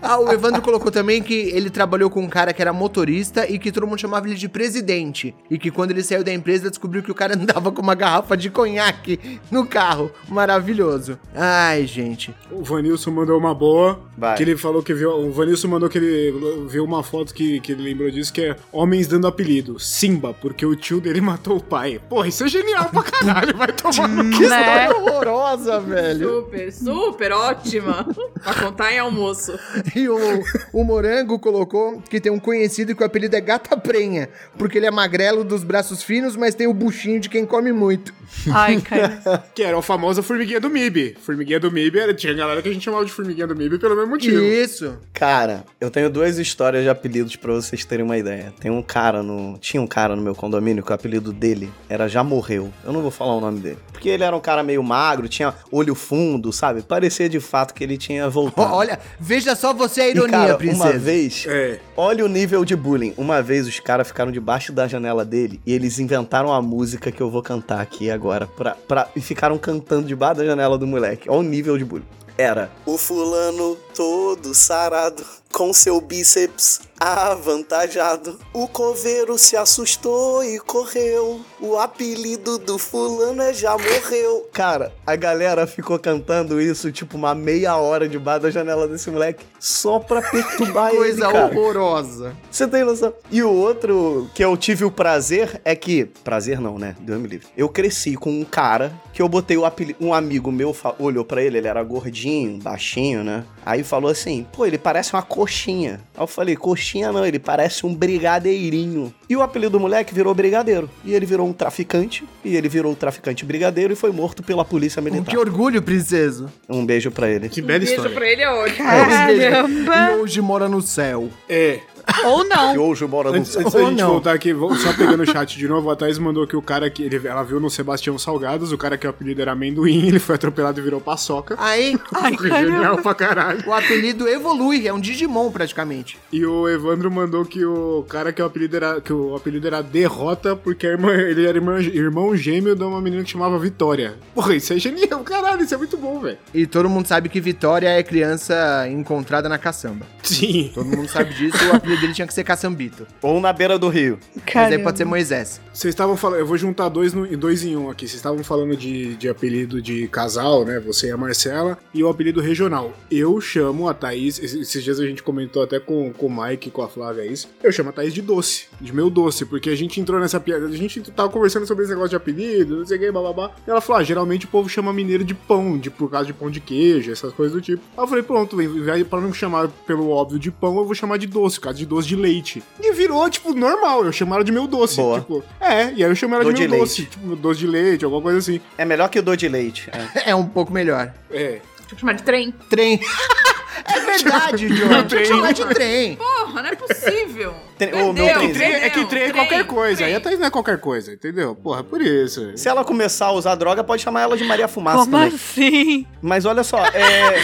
Ah, o Evandro colocou também que ele trabalhou com um cara que era motorista e que todo mundo chamava ele de presidente. E que quando ele saiu da empresa, descobriu que o cara andava com uma garrafa de conhaque no carro. Maravilhoso. Ai, gente. O Vanilson mandou uma boa. Vai. Que ele falou que viu. O Vanilson mandou que ele viu uma foto que, que ele lembrou disso, que é homens dando apelido. Simba, porque o tio dele matou o pai. Porra, isso é genial pra caralho. Vai tomar no Que Né? história horrorosa, velho. super, super ótima. pra contar em almoço. E o, o Morango colocou que tem um conhecido que o apelido é Gata Prenha, porque ele é magrelo dos braços finos, mas tem o buchinho de quem come muito. Ai, cara. Que era a famosa formiguinha do MIB. Formiguinha do MIB, era, tinha galera que a gente chamava de formiguinha do MIB pelo mesmo motivo. Isso. Cara, eu tenho duas histórias de apelidos pra vocês terem uma ideia. Tem um cara no. Tinha um cara no meu condomínio que o apelido dele era Já Morreu. Eu não vou falar o nome dele. Porque ele era um cara meio magro, tinha olho fundo, sabe? Parecia de fato que ele tinha voltado. olha, veja só você a E, ironia, cara, princesa. Uma vez, É. olha o nível de bullying. Uma vez os caras ficaram debaixo da janela dele e eles inventaram a música que eu vou cantar aqui agora. Pra, pra, e ficaram cantando debaixo da janela do moleque. Olha o nível de bullying. Era o fulano todo sarado, com seu bíceps avantajado. O coveiro se assustou e correu. O apelido do fulano é já morreu. Cara, a galera ficou cantando isso tipo uma meia hora debaixo da janela desse moleque só pra perturbar ele, Coisa horrorosa. Você tem noção? E o outro que eu tive o prazer é que. Prazer não, né? Deus me livre. Eu cresci com um cara que eu botei o apelido. Um amigo meu olhou pra ele, ele era gordinho, baixinho, né? Aí falou assim: pô, ele parece uma coxinha. Aí eu falei: coxinha não, ele parece um brigadeirinho. E o apelido do moleque virou brigadeiro. E ele virou um traficante. E ele virou um traficante brigadeiro e foi morto pela polícia militar. Que orgulho, princeso. Um beijo pra ele. Que Um bela beijo história. pra ele é ótimo. Caramba! E hoje mora no céu. É. Ou Que não. hoje mora no Antes, antes da Ou gente não. voltar aqui, só pegando o chat de novo, a Thaís mandou que o cara que ele, ela viu no Sebastião Salgados, o cara que o apelido era amendoim, ele foi atropelado e virou paçoca. Aí, Ai, genial pra caralho. o apelido evolui, é um Digimon praticamente. E o Evandro mandou que o cara que o apelido era, que o apelido era Derrota, porque a irmã- ele era irmã- irmão gêmeo de uma menina que chamava Vitória. Porra, isso é genial, caralho, isso é muito bom, velho. E todo mundo sabe que Vitória é criança encontrada na caçamba. Sim. Todo mundo sabe disso, o apelido dele tinha que ser Caçambito. Ou na beira do rio. Mas aí Caramba. pode ser Moisés. Vocês estavam falando, eu vou juntar dois, no, dois em um aqui. Vocês estavam falando de, de apelido de casal, né? Você e a Marcela, e o apelido regional. Eu chamo a Thaís, esses dias a gente comentou até com, com o Mike e com a Flávia isso. Eu chamo a Thaís de doce, de meu doce, porque a gente entrou nessa piada. A gente tava conversando sobre esse negócio de apelido, não sei o que, bababá. E ela falou: ah, geralmente o povo chama mineiro de pão, de, por causa de pão de queijo, essas coisas do tipo. Aí eu falei: pronto, em vez- pra não chamar pelo óbvio de pão, eu vou chamar de doce, por causa de doce de leite. E virou, tipo, normal. Eu chamo ela de meu doce. Boa. Tipo, é, e aí eu chamo ela Dô de meu de doce. leite. Tipo, doce de leite, alguma coisa assim. É melhor que o do de leite. é. É um pouco melhor. É. Tipo, chamar de trem. Trem. é verdade, John. Tinha que chamar de trem. Porra, não é possível. Tem- ô, meu Perdeu, É trem, é, que trem é Trem, qualquer coisa. Aí trem. a Thaís não é qualquer coisa, entendeu? Porra, por isso. Se ela começar a usar droga, pode chamar ela de Maria Fumaça Como também. assim? Mas olha só, é.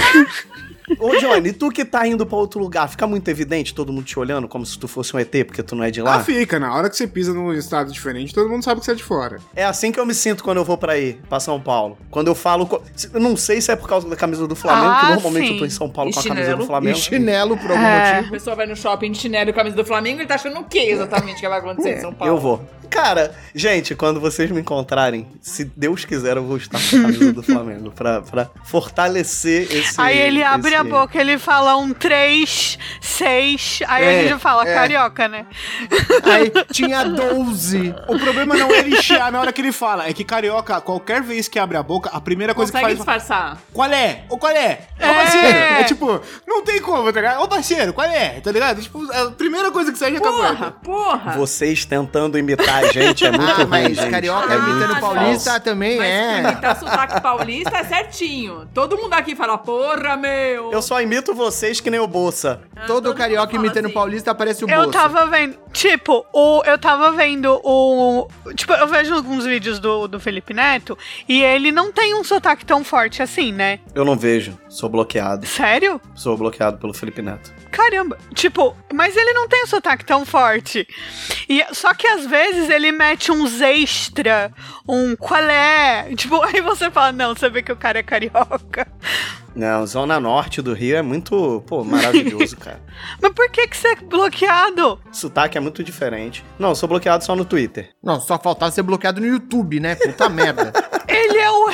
Ô, Johnny, tu que tá indo pra outro lugar, fica muito evidente todo mundo te olhando como se tu fosse um ET, porque tu não é de lá? Ah, fica. Na hora que você pisa num estado diferente, todo mundo sabe que você é de fora. É assim que eu me sinto quando eu vou pra ir, pra São Paulo. Quando eu falo. co- Eu não sei se é por causa da camisa do Flamengo, Ah, que normalmente sim. eu tô em São Paulo E com a camisa chinelo. do E Flamengo. chinelo por algum É. A motivo. pessoa vai no shopping de chinelo e camisa do Flamengo e tá achando o que exatamente que vai acontecer em São Paulo? Eu vou. Cara, gente, quando vocês me encontrarem, se Deus quiser, eu vou estar com a camisa do Flamengo pra, pra fortalecer esse. Aí ele abre esse- a boca, ele fala um 3, 6, aí É, a gente fala é. carioca, né? Aí tinha 12. O problema não é ele chiar na hora que ele fala, é que carioca, qualquer vez que abre a boca, a primeira coisa Consegue que faz. disfarçar. Qual é? Ô, qual é? Ô, É. parceiro! É tipo, não tem como, tá ligado? Ô, parceiro, qual é? Tá ligado? Tipo, a primeira coisa que sai já Porra, acabou. porra. Vocês tentando imitar a gente é muito Ah, ruim, mas gente. carioca é imitando muito paulista falso. também Mas é. imitar sotaque paulista é certinho. Todo mundo aqui fala, porra, meu. Eu só imito vocês que nem o Bolsa. Ah, Todo mundo carioca imitando assim. paulista aparece o Eu bolso. tava vendo, tipo, o, eu tava vendo o. Tipo, eu vejo alguns vídeos do, do Felipe Neto e ele não tem um sotaque tão forte assim, né? Eu não vejo, sou bloqueado. Sério? Sou bloqueado pelo Felipe Neto. Caramba. Tipo, mas ele não tem um sotaque tão forte. E, só que às vezes ele mete uns extra, um qual é. Tipo, aí você fala, não, você vê que o cara é carioca. Não, Zona Norte do Rio é muito, pô, maravilhoso, cara. Mas por que, que você é bloqueado? Sotaque é muito diferente. Não, eu sou bloqueado só no Twitter. Não, só faltava ser bloqueado no YouTube, né? Puta merda.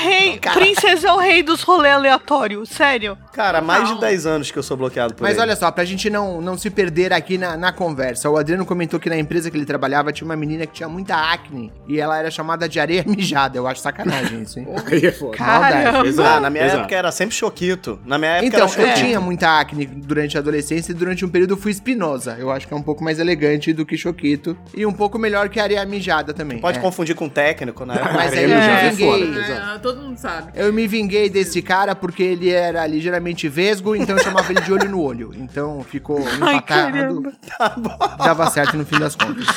Rei. Princesa é o rei dos rolês aleatórios, sério. Cara, há mais de Não. 10 anos que eu sou bloqueado por Mas ele. olha só, pra gente não, não se perder aqui na, na conversa, o Adriano comentou que na empresa que ele trabalhava tinha uma menina que tinha muita acne e ela era chamada de areia mijada. Eu acho sacanagem isso, hein? Aí é foda. Caramba. Ah, na minha Exato. época era sempre choquito. Na minha época Então, era eu tinha muita acne durante a adolescência e durante um período eu fui espinosa. Eu acho que é um pouco mais elegante do que choquito e um pouco melhor que areia mijada também. Pode é. confundir com técnico, né? Mas aí Areia eu é vinguei. É, todo mundo sabe. Eu me vinguei desse cara porque ele era ligeiramente vesgo, então eu chamava ele de olho no olho. Então ficou Ai, empatado. caramba. Dava certo no fim das contas.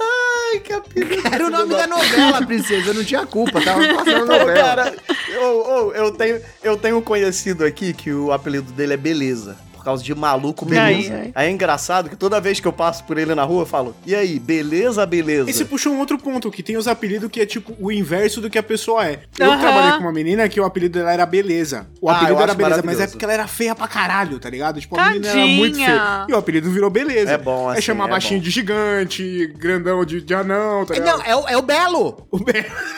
Ai, capítulo. Era o nome da novela, princesa. Eu não tinha culpa, tava passando novela. cara, eu, eu, eu, tenho, eu tenho um conhecido aqui que o apelido dele é Beleza. Por causa de maluco beleza. Ai. Aí é engraçado que toda vez que eu passo por ele na rua, eu falo: E aí, beleza, beleza? E você puxou um outro ponto, que tem os apelidos que é tipo o inverso do que a pessoa é. Eu trabalhei com uma menina que o apelido dela era Beleza. O Ah, apelido eu era Beleza, mas é porque ela era feia pra caralho, tá ligado? Tipo, a menina era Tadinha. muito feia. E o apelido virou Beleza. É bom, Aí assim, chamar é baixinho bom. de gigante, grandão de, de anão, tá ligado? Não, é o, é o Belo. O Be-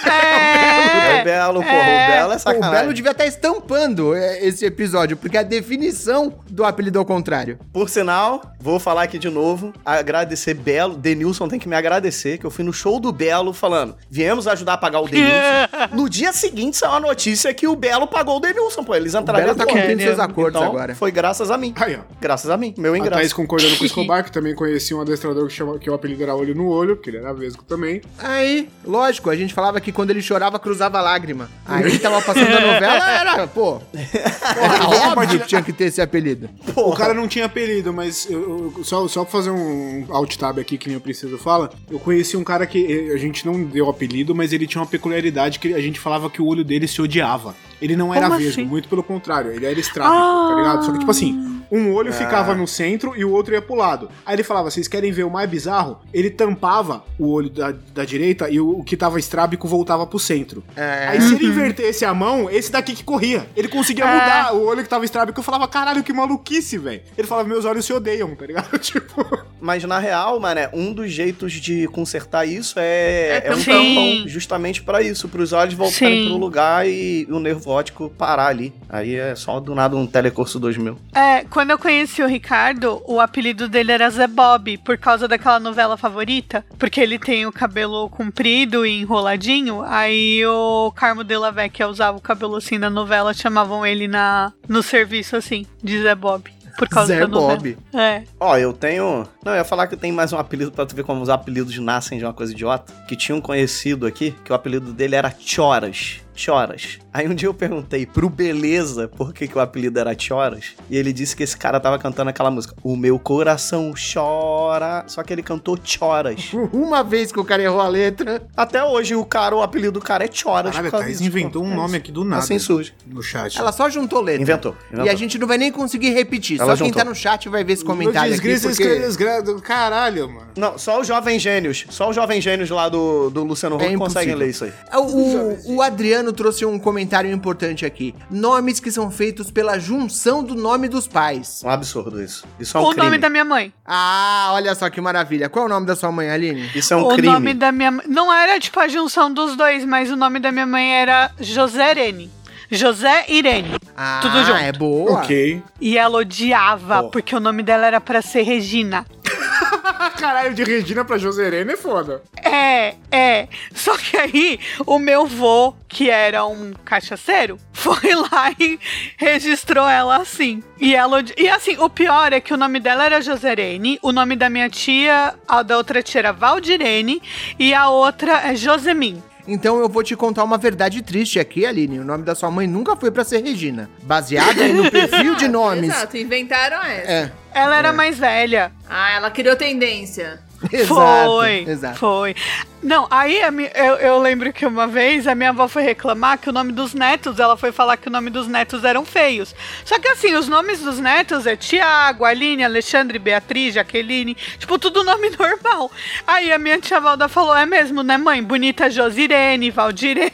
É É. o Belo, porra. é. O Belo é o sacanagem. Belo devia estar estampando é, esse episódio, porque a definição do apelido ao contrário. Por sinal, vou falar aqui de novo, agradecer Belo. Denilson tem que me agradecer, que eu fui no show do Belo falando, viemos ajudar a pagar o Denilson. no dia seguinte saiu a notícia que o Belo pagou o Denilson, pô. Eles entraram Belo tá cumprindo seus acordos Então, agora. foi graças a mim. Aí, ó. Graças a mim, meu A ingresso. Thaís concordando com o Escobar, que também conhecia um adestrador que, chama, que o apelido era Olho no Olho, porque ele era vesgo também. Aí, lógico, a gente falava que quando ele chorava, cruzava lágrima. Aí tava passando a novela, era, pô. Era óbvio que tinha que ter esse apelido. O cara não tinha apelido, mas eu, eu- só, só pra fazer um alt tab aqui, que nem o Preciso fala, eu conheci um cara que eh, a gente não deu apelido, mas ele tinha uma peculiaridade que a gente falava que o olho dele se odiava. Ele não era Como vesgo, assim? muito pelo contrário, ele era estrábico, Ah. tá ligado? Só que, tipo assim, um olho ficava no centro e o outro ia pro lado. Aí ele falava, vocês querem ver o mais bizarro? Ele tampava o olho da, da direita e o, o que tava estrábico voltava pro centro. É. Aí se ele invertesse a mão, esse daqui que corria. Ele conseguia É. mudar o olho que tava estrábico. Eu falava, caralho, que maluquice, velho. Ele falava, meus olhos se odeiam, tá ligado? tipo. Mas na real, mané, um dos jeitos de consertar isso é, É é um tampão. justamente pra isso, pros olhos voltarem Sim. pro lugar e o nervo óptico parar ali. Aí é só do nada um telecurso 2000. É, quando eu conheci o Ricardo, o apelido dele era Zé Bob, por causa daquela novela favorita. Porque ele tem o cabelo comprido e enroladinho. Aí o Carmo de la Vecchia usava o cabelo assim na novela, chamavam ele na, no serviço assim, de Zé Bob. por causa Zé da novela. Bob. É. Ó, eu tenho. Não, eu ia falar que eu tenho mais um apelido pra tu ver como os apelidos nascem de uma coisa idiota. Que tinha um conhecido aqui, que o apelido dele era Choras. Choras. Aí um dia eu perguntei pro Beleza por que, que o apelido era Choras. E ele disse que esse cara tava cantando aquela música. O meu coração chora. Só que ele cantou Choras. Uma vez que o cara errou a letra. Até hoje o cara, o apelido do cara é Choras. Caralho, a Thaís inventou um É nome isso. aqui do nada. Assim surge. No chat. Ela só juntou letra. Inventou, inventou. E a gente não vai nem conseguir repetir. Ela só quem juntou. tá no chat vai ver esse comentário aqui. Desgraça, Porque desgraça, Caralho, mano. Não, só os jovens gênios. Só os jovens gênios lá do, do Luciano Huck É conseguem ler isso aí. o, o Adriano trouxe um comentário importante aqui. Nomes que são feitos pela junção do nome dos pais. Um absurdo isso. Isso é um o crime. nome da minha mãe. Ah, olha só que maravilha. Qual é o nome da sua mãe, Aline? Isso é um o crime. nome da minha mãe. Não era tipo a junção dos dois, mas o nome da minha mãe era José Irene. José Irene. Ah, Tudo junto. é boa. Ok. E ela odiava, Pô. porque o nome dela era pra ser Regina. Caralho, de Regina pra Joserena é foda. É, é. Só que aí, o meu vô, que era um cachaceiro, foi lá e registrou ela assim. E ela. E assim, o pior é que o nome dela era Joserene, o nome da minha tia, a da outra tia era Valdirene, e a outra é Josemin. Então eu vou te contar uma verdade triste aqui, Aline. O nome da sua mãe nunca foi pra ser Regina. Baseado no perfil de nomes. Exato, inventaram essa. É, Ela era mais velha. Ah, ela criou tendência. exato. foi, Exato. foi. Não, aí eu, eu lembro que uma vez a minha avó foi reclamar que o nome dos netos, ela foi falar que o nome dos netos eram feios. Só que assim, os nomes dos netos é Tiago, Aline, Alexandre, Beatriz, Jaqueline, tipo, tudo nome normal. Aí a minha tia Valda falou, é mesmo, né mãe? Bonita Josirene, Valdirene,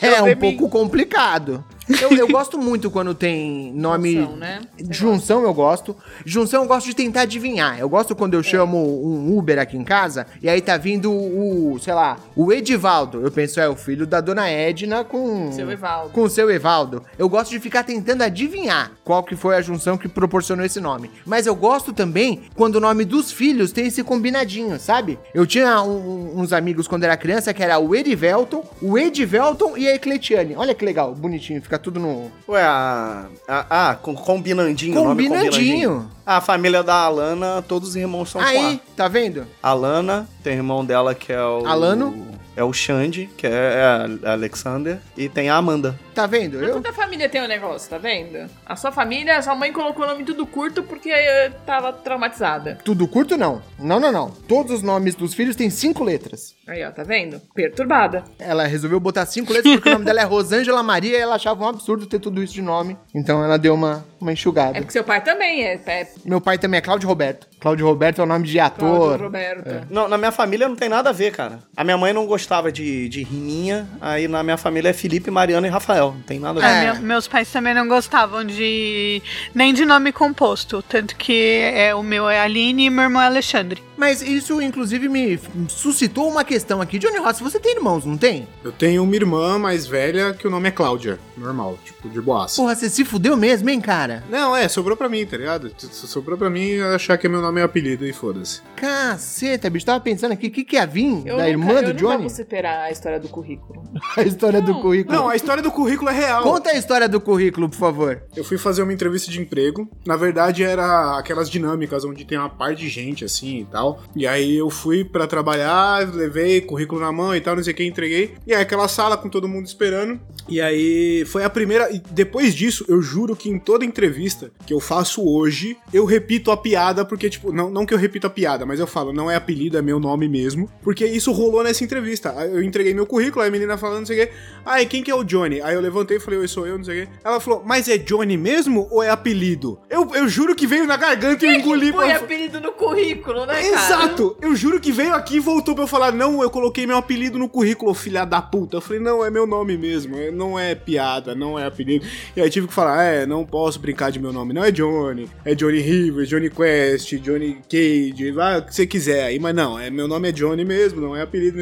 É um Josemin." pouco complicado. Eu, eu gosto muito quando tem nome. Junção, né? Junção eu gosto. Junção eu gosto de tentar adivinhar. Eu gosto quando eu chamo um Uber aqui em casa e aí tá vindo o, sei lá, o Edivaldo. Eu penso, é o filho da dona Edna com. Seu Evaldo. Com seu Evaldo. Eu gosto de ficar tentando adivinhar qual que foi a junção que proporcionou esse nome. Mas eu gosto também quando o nome dos filhos tem esse combinadinho, sabe? Eu tinha um- uns amigos quando era criança que era o Edivelton, o Edivelton e a Ecletiane. Olha que legal, bonitinho, fica tudo no. Ué, a. ah, com, combinandinho. o nome Combinandinho. A família da Alana, todos os irmãos são Aí, com tá vendo? Alana, tem o irmão dela que é o. Alano. É o Xande, que é a Alexander. E tem a Amanda. Tá vendo? Eu, Toda família tem um negócio, tá vendo? A sua família, a sua mãe colocou o nome tudo curto porque eh, tava traumatizada. tudo curto, não. Não, não, não. Todos os nomes dos filhos têm cinco letras. Aí, ó, tá vendo? Perturbada. Ela resolveu botar cinco letras porque o nome dela é Rosângela Maria e ela achava um absurdo ter tudo isso de nome. Então ela deu uma, uma enxugada. É porque seu pai também é, é Meu pai também é Cláudio Roberto. Cláudio Roberto é o nome de Cláudio ator. Roberto. Não, na minha família não tem nada a ver, cara. A minha mãe não gostava de, de riminha, aí na minha família é Felipe, Mariana e Rafael. Não tem nada a ver. É, É. meu- meus pais também não gostavam de nem de nome composto, tanto que é, o meu é Aline e meu irmão é Alexandre. Mas isso, inclusive, me suscitou uma questão aqui. Johnny Ross, você tem irmãos, não tem? Eu tenho uma irmã mais velha que o nome é Cláudia. Normal, tipo, de boaça. Porra, você se fudeu mesmo, hein, cara? Não, é, sobrou pra mim, tá ligado? Sobrou pra mim achar que meu nome é apelido e foda-se. Caceta, bicho. Tava pensando aqui, o que, que ia vir Eu da nunca- irmã eu do não Johnny? vamos superar a história do currículo. A história do currículo. Não, a história do currículo é real. Conta a história do currículo, por favor. Eu fui fazer uma entrevista de emprego. Na verdade, era aquelas dinâmicas onde tem uma par de gente assim e tal. E aí eu fui pra trabalhar, levei currículo na mão e tal, não sei o que, entreguei. E aí aquela sala com todo mundo esperando. E aí foi a primeira. E depois disso, eu juro que em toda entrevista que eu faço hoje, eu repito a piada, porque, tipo, não, não que eu repito a piada, mas eu falo, não é apelido, é meu nome mesmo. Porque isso rolou nessa entrevista. Eu entreguei meu currículo, aí a menina falando, não sei o que. Ai, quem que é o Johnny? Aí eu levantei e falei, oi, sou eu, não sei o que. Ela falou, mas é Johnny mesmo ou é apelido? Eu, eu juro que veio na garganta e eu engoli. Põe pra- apelido no currículo, né, cara? Exato! Eu juro que veio aqui e voltou pra eu falar: não, eu coloquei meu apelido no currículo, filha da puta. Eu falei: não, é meu nome mesmo, é- não é piada, não é apelido. E aí tive que falar: é, não posso brincar de meu nome, não é Johnny, é Johnny Rivers, Johnny Quest, Johnny Cage, vai o que você quiser aí, mas não, é, meu nome é Johnny mesmo, não é apelido.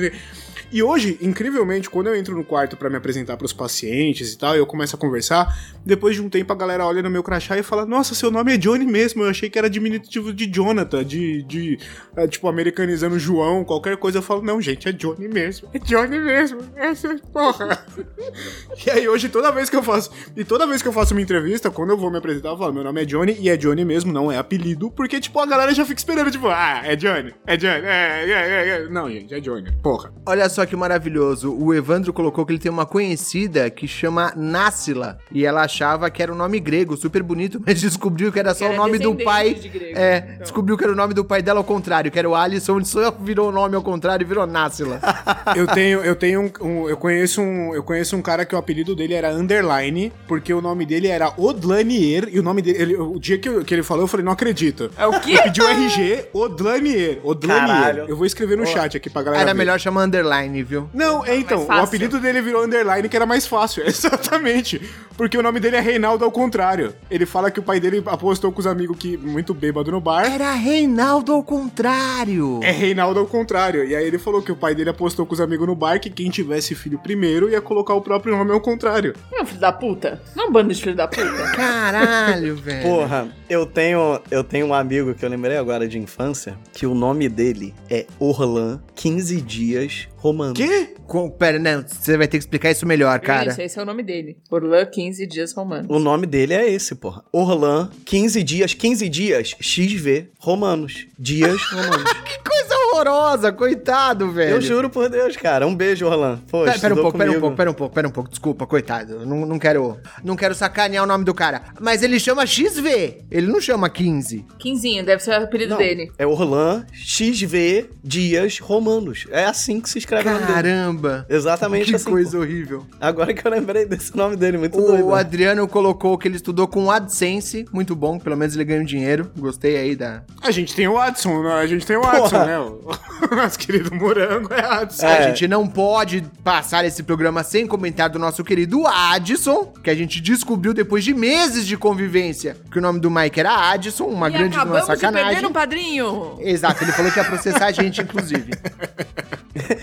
E hoje, incrivelmente, quando eu entro no quarto pra me apresentar pros pacientes e tal, e eu começo a conversar, depois de um tempo a galera olha no meu crachá e fala: Nossa, seu nome é Johnny mesmo. Eu achei que era diminutivo de Jonathan, de, de é, tipo, americanizando João, qualquer coisa. Eu falo: Não, gente, é Johnny mesmo. É Johnny mesmo. Essa porra. e aí hoje, toda vez que eu faço. E toda vez que eu faço uma entrevista, quando eu vou me apresentar, eu falo: Meu nome é Johnny e é Johnny mesmo, não é apelido, porque, tipo, a galera já fica esperando, tipo, ah, é Johnny, é Johnny, é, é, é, é. Não, gente, é Johnny. Porra. Olha só que maravilhoso. O Evandro colocou que ele tem uma conhecida que chama Nássila. E ela achava que era um nome grego, super bonito, mas descobriu que era só era o nome do pai. de grego, é, então. descobriu que era o nome do pai dela ao contrário, que era o Alisson, ele só virou o nome ao contrário e virou Nássila. Eu tenho, eu tenho um, um- eu conheço um, eu conheço um cara que o apelido dele era Underline, porque o nome dele era Odlanier, e o nome dele, ele- o dia que, eu- que ele falou, eu falei, não acredito. É o quê? Eu pedi o RG, Odlanier, Odlanier. Caralho. Eu vou escrever no chat aqui pra galera Era ver. melhor chamar underline, viu? Não, é então, o apelido dele virou Underline, que era mais fácil, exatamente. Porque o nome dele é Reinaldo ao contrário. Ele fala que o pai dele apostou com os amigos que muito bêbado no bar. Era Reinaldo ao contrário. É Reinaldo ao contrário. E aí ele falou que o pai dele apostou com os amigos no bar que quem tivesse filho primeiro ia colocar o próprio nome ao contrário. Não é um filho da puta? Não é um bando de filho da puta? Caralho, velho. Porra, eu tenho, eu tenho um amigo que eu lembrei agora de infância, que o nome dele é Orlan 15 Dias Romano. Quê? Com, pera, não, você vai ter que explicar isso melhor, cara. Isso, esse é o nome dele. Orlan 15 dias romano. O nome dele é esse, porra. Orlan 15 dias, 15 dias, XV Romanos. Dias Romanos. Que coisa horrorosa, coitado, velho. eu juro por Deus, cara. Um beijo, Orlan. Pô, Pera, pera um pouco, pera um comigo. pouco, pera um pouco, pera um pouco. Desculpa, coitado. Eu Não, não quero. Não quero sacanear o nome do cara. Mas ele chama XV. Ele não chama 15. Quinzinho, deve ser o apelido Não, dele. é Orlan XV Dias Romanos. É assim que se escreve o nome dele. Caramba. Exatamente Que assim. coisa horrível. Agora que eu lembrei desse nome dele, muito doido. O? Adriano colocou que ele estudou com o AdSense. Muito bom, pelo menos ele ganha um dinheiro. Gostei aí da. A gente tem o Adson, né? a gente tem o Adson, né? Nosso querido morango é Adson. A É. gente não pode passar esse programa sem comentário do nosso querido Adson, que a gente descobriu depois de meses de convivência que o nome do Mike era Adson, uma e grande de uma acabamos de sacanagem. perder um padrinho. Exato, ele falou que ia processar a gente, inclusive.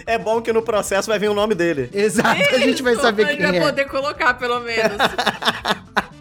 É bom que no processo vai vir o nome dele. Exato, a gente vai Isso, saber a gente quem vai é. poder colocar, pelo menos.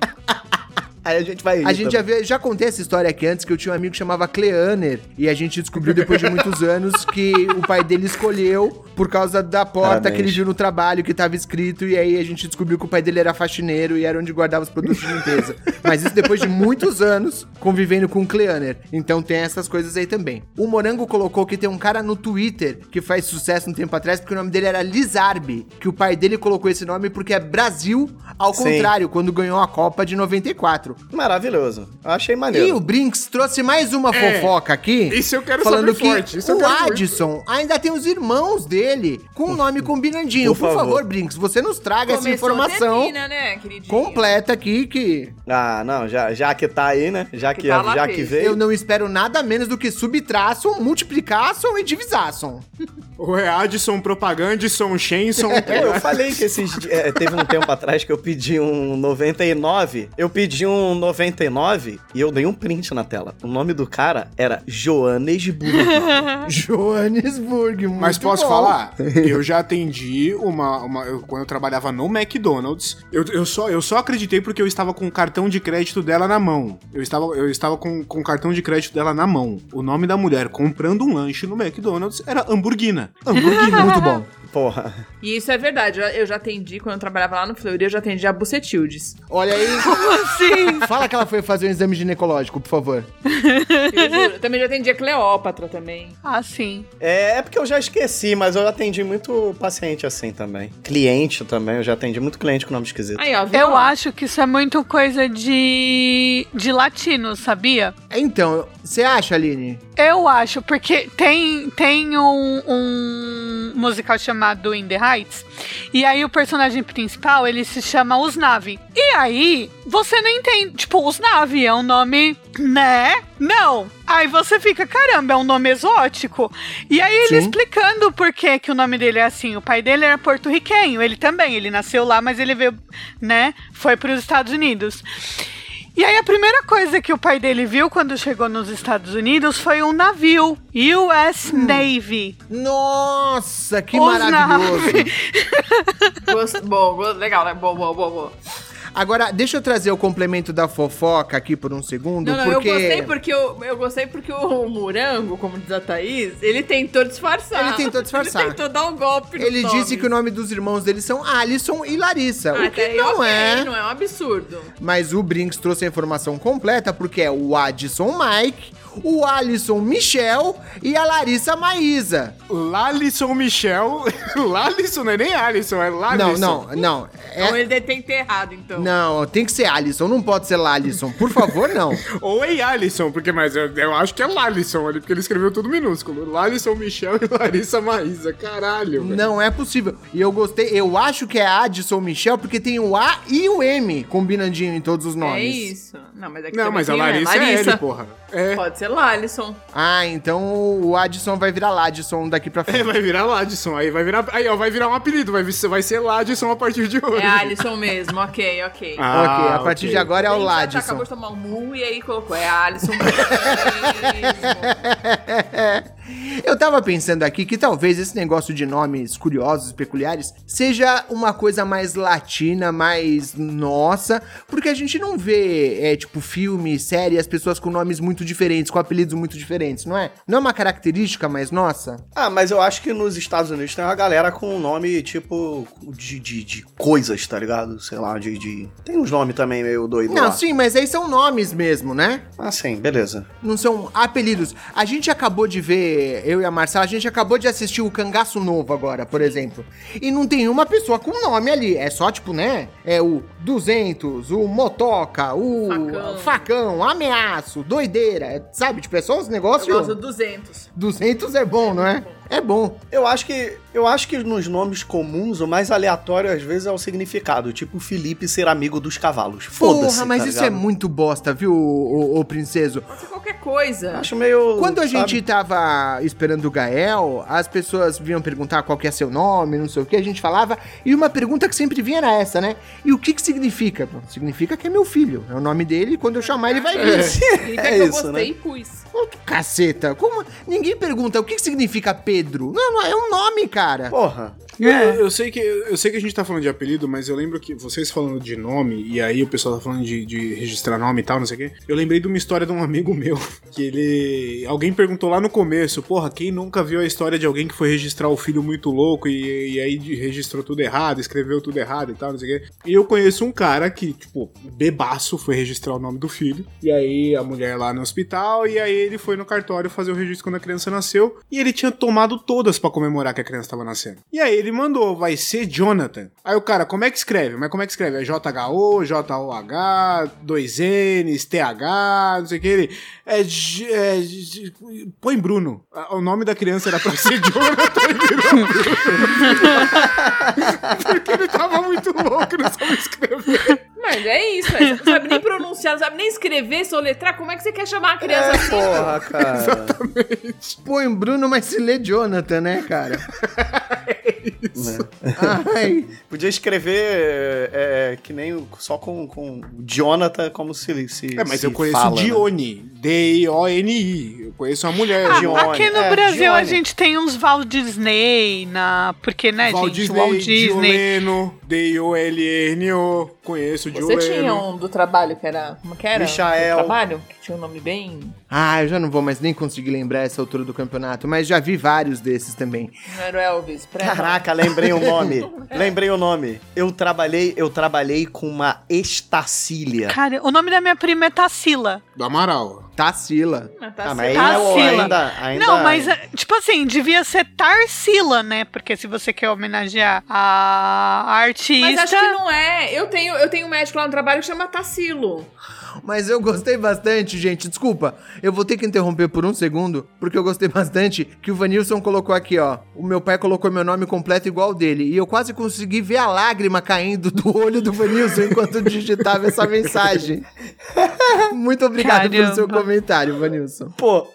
Aí a gente vai. A gente já, vê, já contei essa história aqui antes, que eu tinha um amigo que chamava Cleaner, e a gente descobriu depois de muitos anos que o pai dele escolheu por causa da porta Parabéns. que ele viu no trabalho que tava escrito, e aí a gente descobriu que o pai dele era faxineiro e era onde guardava os produtos de limpeza. Mas isso depois de muitos anos convivendo com o Cleaner. Então tem essas coisas aí também. O Morango colocou que tem um cara no Twitter que faz sucesso um tempo atrás, porque o nome dele era Lizarbe, que o pai dele colocou esse nome porque é Brasil ao Sim. contrário, quando ganhou a Copa de 94. Maravilhoso. Eu achei maneiro. E o Brinks trouxe mais uma É, fofoca aqui. isso eu quero falando saber que forte, isso o. Adson ainda tem os irmãos dele com o nome combinandinho. Por Por, favor. favor. Brinks, você nos traga essa Começou, informação termina, né, completa aqui que Ah, não, já, já que tá aí, né? Já que, Que tá já fez. que veio. eu não espero nada menos do que subtraçam, multiplicassem e divisassem. O é Adson, Propagandson, Shenson. Pô, eu falei que esses é, teve um tempo atrás que eu pedi um 99. Eu pedi um 99 e eu dei um print na tela. O nome do cara era Joanesburg. Johannesburg, muito Mas posso bom. falar? Eu já atendi uma. uma eu- quando eu trabalhava no McDonald's, eu, eu, só, eu só acreditei porque eu estava com o cartão de crédito dela na mão. Eu estava, eu estava com, com o cartão de crédito dela na mão. O nome da mulher comprando um lanche no McDonald's era Hamburguina. Hamburguina. Muito bom. Porra. E isso é verdade. Eu, já atendi, quando eu trabalhava lá no Fleury, eu já atendi a Bucetildes. Olha aí. Sim. Fala que ela foi fazer um exame ginecológico, por favor. Eu juro. Eu também já atendi a Cleópatra também. Ah, sim. É, é porque eu já esqueci, mas eu atendi muito paciente assim também. Cliente também, eu já atendi muito cliente com nome esquisito. Aí, ó. Eu acho que isso é muito coisa de, de latino, sabia? Então, você acha, Aline? Eu acho, porque tem, tem um, um musical chamado In the Heights, e aí o personagem principal, ele se chama Usnavi. E aí, você não entende, tipo, Usnavi é um nome, né? Não. Aí você fica, caramba, é um nome exótico. E aí ele Sim. explicando por que, que o nome dele é assim. O pai dele era porto-riquenho, ele também, ele nasceu lá, mas ele veio, né, foi para os Estados Unidos. E aí a primeira coisa que o pai dele viu quando chegou nos Estados Unidos foi um navio, US Navy. Nossa, que Os maravilhoso. Gosto, bom, legal, né? Bom, bom, bom, bom. Agora, deixa eu trazer o complemento da fofoca aqui por um segundo, Não, não, porque... eu gostei porque eu, eu gostei porque o Morango, como diz a Thaís, ele tentou disfarçar. Ele tentou disfarçar. Ele tentou dar um golpe Ele nos disse que o nome dos irmãos dele são Alisson e Larissa, Ah, o que até aí, não é. Não é um absurdo. Mas o Brinks trouxe a informação completa porque é o Addison Mike, o Alisson Michel e a Larissa Maísa. Lalisson Michel. Lalisson não é nem Alisson, é Não, Lalisson. não, não. Então É, ele deve ter enterrado, então. não, tem que ser Alisson, não pode ser Lalisson. Por favor, não. Ou é Alisson, porque mas eu, eu acho que é Lalisson ali, porque ele escreveu tudo minúsculo. Lalisson Michel e Larissa Maísa. Caralho, velho. Não é possível. E eu gostei, eu acho que é Addison Michel porque tem o A e o M combinandinho em todos os nomes. É isso. Não, mas, é que Não, mas a tem, né, Larissa, é ele, porra. É. Pode ser Lalisson. Ah, então o Addison vai virar Ladson daqui pra É, frente. vai virar Ladson, aí vai virar. Aí, ó, vai virar um apelido, vai, vai ser Ladson a partir de hoje. É Alisson mesmo, ok, ok. Ah, ok, a partir de agora é o Ladson. acabou de tomar um murro e aí colocou, é Alisson mesmo. Eu tava pensando aqui que talvez esse negócio de nomes curiosos e peculiares seja uma coisa mais latina, mais nossa, porque a gente não vê, é, tipo, filme, série, as pessoas com nomes muito diferentes, com apelidos muito diferentes, não é? Não é uma característica mais nossa? Ah, mas eu acho que nos Estados Unidos tem uma galera com um nome tipo de, de, de coisas, tá ligado? Sei lá, de. de... Tem uns nomes também meio doido Não, lá. sim, mas aí são nomes mesmo, né? Ah, sim, beleza. Não são apelidos. A gente acabou de ver, eu e a Marcela, a gente acabou de assistir o Cangaço Novo agora, por exemplo. E não tem uma pessoa com nome ali. É só, tipo, né? É o 200, o Motoca, o Facão. Facão, Ameaço, Doideira. Sabe? Tipo, é só uns Eu negócios. gosto do 200. 200 é bom, não é? É bom. Eu acho que eu acho que nos nomes comuns o mais aleatório às vezes é o significado, tipo Felipe ser amigo dos cavalos. Foda-se. Porra, mas tá isso é ligado? muito bosta, viu, ô, ô, ô princeso? Pode ser qualquer coisa. Acho meio Quando a sabe? gente tava esperando o Gael, as pessoas vinham perguntar qual que é seu nome, não sei o que, a gente falava, e uma pergunta que sempre vinha era essa, né? E o que que significa? Bom, significa que é meu filho, é o nome dele, e quando eu chamar ele vai vir. Significa é que eu isso, gostei né? e pus. Ô, Caceta, como... Ninguém pergunta o que que significa Pedro. Não, não, é um nome, cara. Porra. Eu, eu sei que, eu sei que a gente tá falando de apelido, mas eu lembro que vocês falando de nome, e aí o pessoal tá falando de, de registrar nome e tal, não sei o quê. Eu lembrei de uma história de um amigo meu, que ele. Alguém perguntou lá no começo, porra, quem nunca viu a história de alguém que foi registrar o filho muito louco e, e aí de- registrou tudo errado, escreveu tudo errado e tal, não sei o quê. E eu conheço um cara que, tipo, bebaço foi registrar o nome do filho. E aí a mulher lá no hospital, e aí ele foi no cartório fazer o registro quando a criança nasceu. E ele tinha tomado todas pra comemorar que a criança tava nascendo. E aí ele mandou, vai ser Jonathan. Aí o cara, como é que escreve? Mas como é que escreve? É J-H-O, J-O-H, dois N's, T-H, não sei o que. Ele, é, é, põe Bruno. O nome da criança era pra ser Jonathan e virou Bruno. Porque ele tava muito louco, não sabia escrever. Mas é isso, é. Você não sabe nem pronunciar, não sabe nem escrever, soletrar. Como é que você quer chamar a criança assim? Porra, cara. Põe Bruno, mas se lê Jonathan, né, cara? Ai, Podia escrever é, que nem o- só com, com Jonathan como se, se É, mas se eu conheço fala, né? Dione. D-I-O-N-I. Eu conheço uma mulher. Ah, Dione, aqui no é, Brasil a Dione. gente tem uns Walt Disney na. Porque, né, Walt gente? Walt Disney, Disney. Dioleno, D-I-O-L-N-O. Conheço Você Dioleno. tinha um do trabalho que era. Como que era? Michael. Do trabalho? Que tinha um nome bem. Ah, eu já não vou mais nem conseguir lembrar essa altura do campeonato, mas já vi vários desses também. Não era o Elvis. Pré- Caraca, lembrei o nome. lembrei o nome. Eu trabalhei, eu trabalhei com uma estacília. Cara, o nome da minha prima é Tassila. Do Amaral. Tarsila. Ah, tá Ah, mas Tarsila. é o- ainda, ainda... Não, mas, é, tipo assim, devia ser Tarsila, né? Porque se você quer homenagear a artista. Mas acho que não é. Eu tenho, eu tenho um médico lá no trabalho que chama Tassilo. Mas eu gostei bastante, gente. Desculpa, eu vou ter que interromper por um segundo, porque eu gostei bastante que o Vanilson colocou aqui, ó. O meu pai colocou meu nome completo igual dele. E eu quase consegui ver a lágrima caindo do olho do Vanilson enquanto digitava essa mensagem. Muito obrigado pelo seu Caramba. comentário, Vanilson. Pô,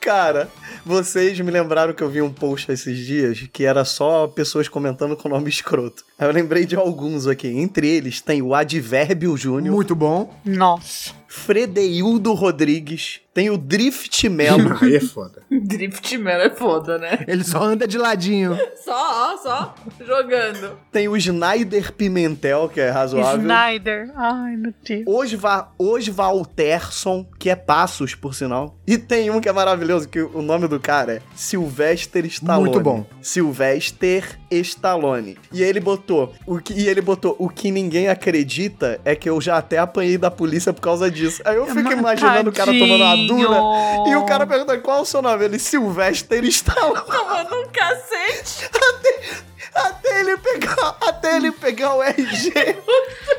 cara, Vocês me lembraram que eu vi um post esses dias que era só pessoas comentando com nome escroto. Aí eu lembrei de alguns aqui. Entre eles tem o Advérbio Júnior, Muito bom. Nossa. Fredeildo Rodrigues, tem o Drift Melo, Aí é foda. Driftman é foda, né? Ele só anda de ladinho. Só, ó, só jogando. tem o Snyder Pimentel, que é razoável. Snyder. Ai, meu Deus. Osva, Osvalterson, que é Passos, por sinal. E tem um que é maravilhoso, que o nome do cara é Sylvester Stallone. Muito bom. Sylvester Stallone. E ele botou, o que, e ele botou, o que ninguém acredita é que eu já até apanhei da polícia por causa disso. Aí eu fico Mas imaginando o cara tomando uma tadinho. dura e o cara perguntando qual é o seu nome. Ele, Sylvester Stallone. Tomando um cacete. Até ele pegar, até ele pegar o RG.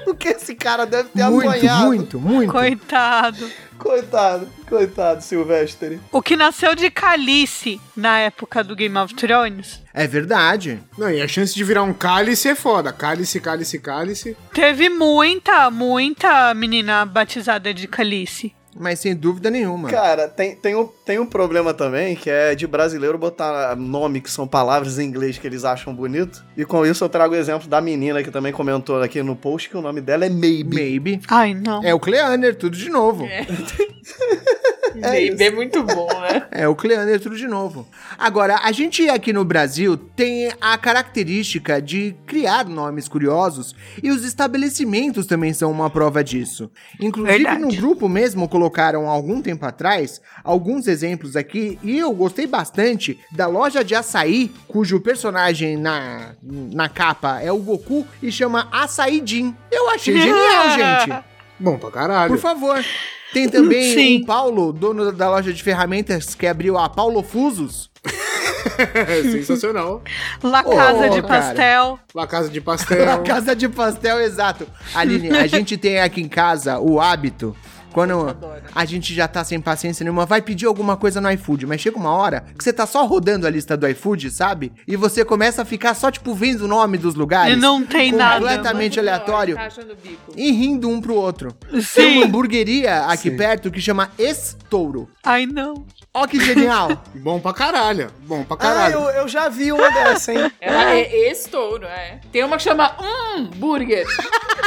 Porque esse cara deve ter Muito, apanhado. muito, muito. Coitado. Coitado, coitado, Sylvester. O que nasceu de Calice na época do Game of Thrones É verdade. Não, e a chance de virar um cálice é foda. Cálice, cálice, cálice. teve muita, muita menina batizada de Calice. Mas sem dúvida nenhuma. Cara, tem, tem, um, tem um problema também, que é de brasileiro botar nome que são palavras em inglês que eles acham bonito. E com isso eu trago o exemplo da menina que também comentou aqui no post que o nome dela é Maybe. Maybe. Ai, não. É o Cleander, tudo de novo. É. É é muito bom, né? É, o Cleander tudo de novo. Agora, a gente aqui no Brasil tem a característica de criar nomes curiosos e os estabelecimentos também são uma prova disso. Inclusive, Verdade. no grupo mesmo colocaram algum tempo atrás alguns exemplos aqui e eu gostei bastante da loja de açaí, cujo personagem na, na capa é o Goku e chama Açaí Jin. Eu achei genial, gente. Bom pra caralho. Por favor. Tem também Sim. o Paulo, dono da loja de ferramentas, que abriu a Paulo Fusos. É sensacional. La Casa de cara. Pastel. La Casa de Pastel. casa de pastel, exato. Aline, a gente tem aqui em casa o hábito. Quando a gente já tá sem paciência nenhuma, vai pedir alguma coisa no iFood, mas chega uma hora que você tá só rodando a lista do iFood, sabe? E você começa a ficar só, tipo, vendo o nome dos lugares. E não tem nada. Completamente aleatório. Tá. E rindo um pro outro. Tem uma Sim. hamburgueria aqui perto que chama Estouro. Ai, não. Ó que genial. Bom pra caralho. Bom pra Ah, caralho. eu, eu já vi uma dessa, hein? Ela é estouro, é. Tem uma que chama Hum Burger.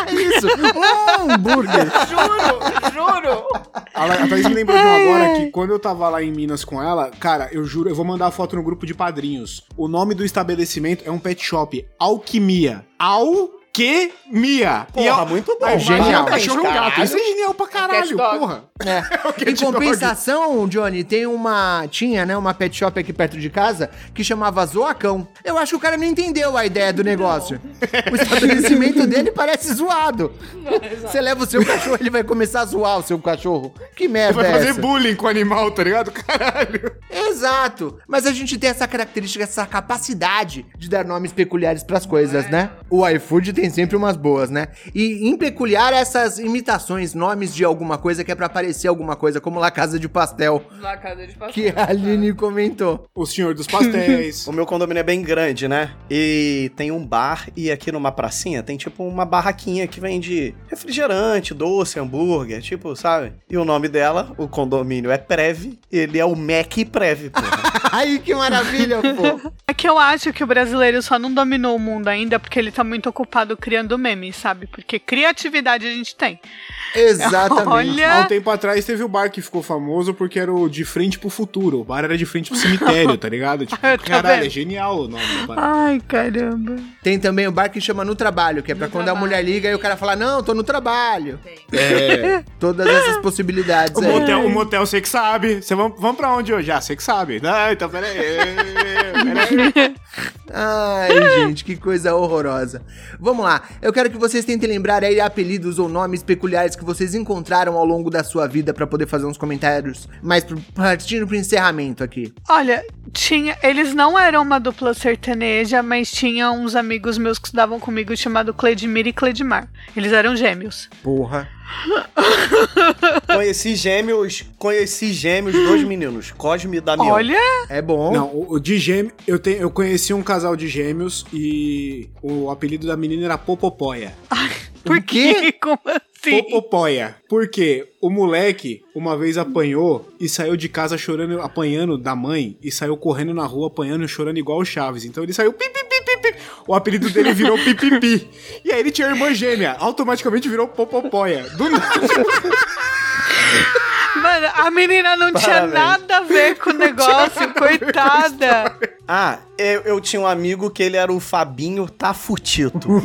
É isso. Um hambúrguer. Juro, juro. A, a Thaís me lembrou de um agora que quando eu tava lá em Minas com ela, cara, eu juro, eu vou mandar a foto no grupo de padrinhos. O nome do estabelecimento é um pet shop, Alquimia. Alquimia. Porra, E é- muito bom. Aí, Genial. um cachorro e um gato. Caralho. Isso é genial pra caralho, Cat dog. porra. É. Em dog. compensação, Johnny, tem uma. Tinha, né? Uma pet shop aqui perto de casa que chamava Zoacão. Eu acho que o cara não entendeu a ideia do negócio. O estabelecimento dele parece zoado. Você leva o seu cachorro, ele vai começar a zoar o seu cachorro. Que merda Vai é fazer bullying com o animal, tá ligado? Caralho. Exato. Mas a gente tem essa característica, essa capacidade de dar nomes peculiares pras coisas, né? O iFood tem sempre umas boas, né? E em peculiar essas imitações, nomes de alguma coisa que é pra parecer alguma coisa, como La Casa de Pastel, Na casa de pastel. que a Aline comentou. O senhor dos pastéis. O meu condomínio é bem grande, né? E tem um bar e aqui numa pracinha tem tipo uma barraquinha que vende refrigerante, doce, hambúrguer, tipo, sabe? E o nome dela, o condomínio é Prev, ele é o Mac Prev, porra. Ai, que maravilha, pô. É que eu acho que o brasileiro só não dominou o mundo ainda porque ele tá muito ocupado criando memes, sabe? Porque criatividade a gente tem. Exatamente. Olha. Há um tempo atrás teve o bar que ficou famoso porque era o de frente pro futuro. O bar era de frente pro cemitério, tá ligado? Tipo, tô caralho, vendo. é genial o nome do bar. Ai, caramba. Tem também o bar que chama No Trabalho, que é pra No quando a trabalho. mulher liga e o cara fala, não, tô no trabalho. Tem. É. Todas essas possibilidades O aí. motel, o motel você que sabe. Você vamos, vamos pra onde hoje? Ah, você que sabe. Não, então peraí. peraí. Ai, gente, que coisa horrorosa. Vamos lá, eu quero que vocês tentem lembrar aí apelidos ou nomes peculiares que vocês encontraram ao longo da sua vida pra poder fazer uns comentários, mas pro- partindo pro encerramento aqui. Olha, tinha. Eles não eram uma dupla sertaneja, mas tinha uns amigos meus que estudavam comigo chamado Cledimir e Cledimar. Eles eram gêmeos. Porra. Conheci gêmeos, conheci gêmeos, dois meninos, Cosme e Damião. Olha, É bom. Não, o, o de gêmeo, eu, tenho, eu conheci um casal de gêmeos e o apelido da menina era Popopoia. Por quê? quê? Como assim? Popopoia. Porque o moleque uma vez apanhou e saiu de casa chorando, apanhando da mãe e saiu correndo na rua apanhando e chorando igual o Chaves. Então ele saiu pi, pi, pi, pi, pi. O apelido dele virou Pipipi. E aí ele tinha irmã gêmea, automaticamente virou Popopoia. Do nada. Mano, a menina não tinha Parabéns. nada a ver com o negócio, coitada. Ah, eu, eu tinha um amigo que ele era o Fabinho Tafutito. Por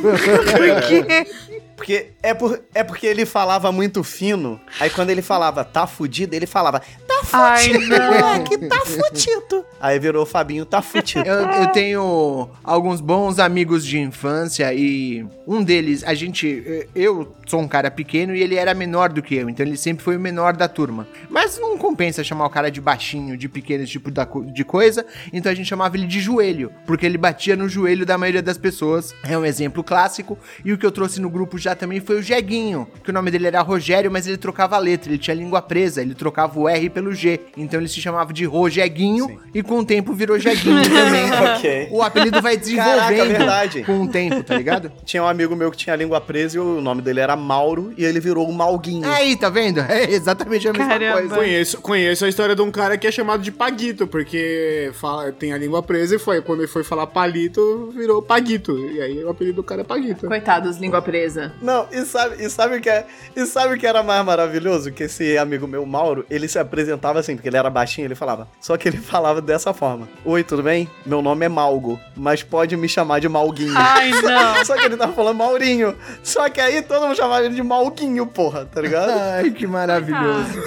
quê? Porque é, por, é porque ele falava muito fino. Aí quando ele falava tá fudido, ele falava tá Ai, fudido, não. moleque, tá fudido. Aí virou Fabinho tá fudido. Eu, eu tenho alguns bons amigos de infância e um deles, a gente. Eu sou um cara pequeno e ele era menor do que eu, então ele sempre foi o menor da turma. Mas não compensa chamar o cara de baixinho, de pequeno, esse tipo de coisa, então a gente chamava ele de joelho, porque ele batia no joelho da maioria das pessoas. É um exemplo clássico. E o que eu trouxe no grupo já também foi o Jeguinho, que o nome dele era Rogério, mas ele trocava a letra, ele tinha língua presa, ele trocava o R pelo G. Então ele se chamava de Rojeguinho e com o tempo virou Jeguinho também. Ok. O apelido vai desenvolvendo Caraca, com o tempo, tá ligado? Tinha um amigo meu que tinha a língua presa e o nome dele era Mauro e ele virou o Malguinho. Aí, tá vendo? É exatamente a mesma Caramba. coisa. Conheço, conheço a história de um cara que é chamado de Paguito, porque fala, tem a língua presa e foi. Quando ele foi falar palito, virou Paguito. E aí o apelido do cara é Paguito. Coitados, língua presa. Não, e sabe, e sabe o que é? E sabe o que era mais maravilhoso? Que esse amigo meu, Mauro, ele se apresentava assim, porque ele era baixinho, ele falava. Só que ele falava dessa forma: Oi, tudo bem? Meu nome é Malgo, mas pode me chamar de Malguinho. Ai, não. Só que ele tava falando Maurinho. Só que aí todo mundo chamava ele de Malguinho, porra, tá ligado? Ai, que maravilhoso.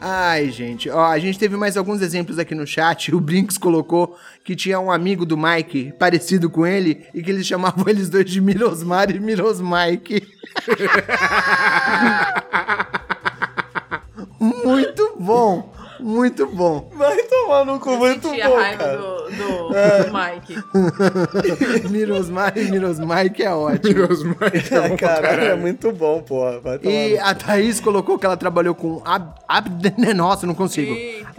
Ai, gente. Ó, a gente teve mais alguns exemplos aqui no chat. O Brinks colocou que tinha um amigo do Mike parecido com ele e que eles chamavam eles dois de Mirosmar e Mirosmike. Muito bom. Muito bom. Vai tomar no cu, muito bom, a raiva cara. do, do, do Mike. Mirosmar e Mirosmike é ótimo. Deus, mas Ai, caralho, é muito bom, porra. Vai tomar E a Thaís colocou que ela trabalhou com ab, abden, Nossa, não consigo. Eita.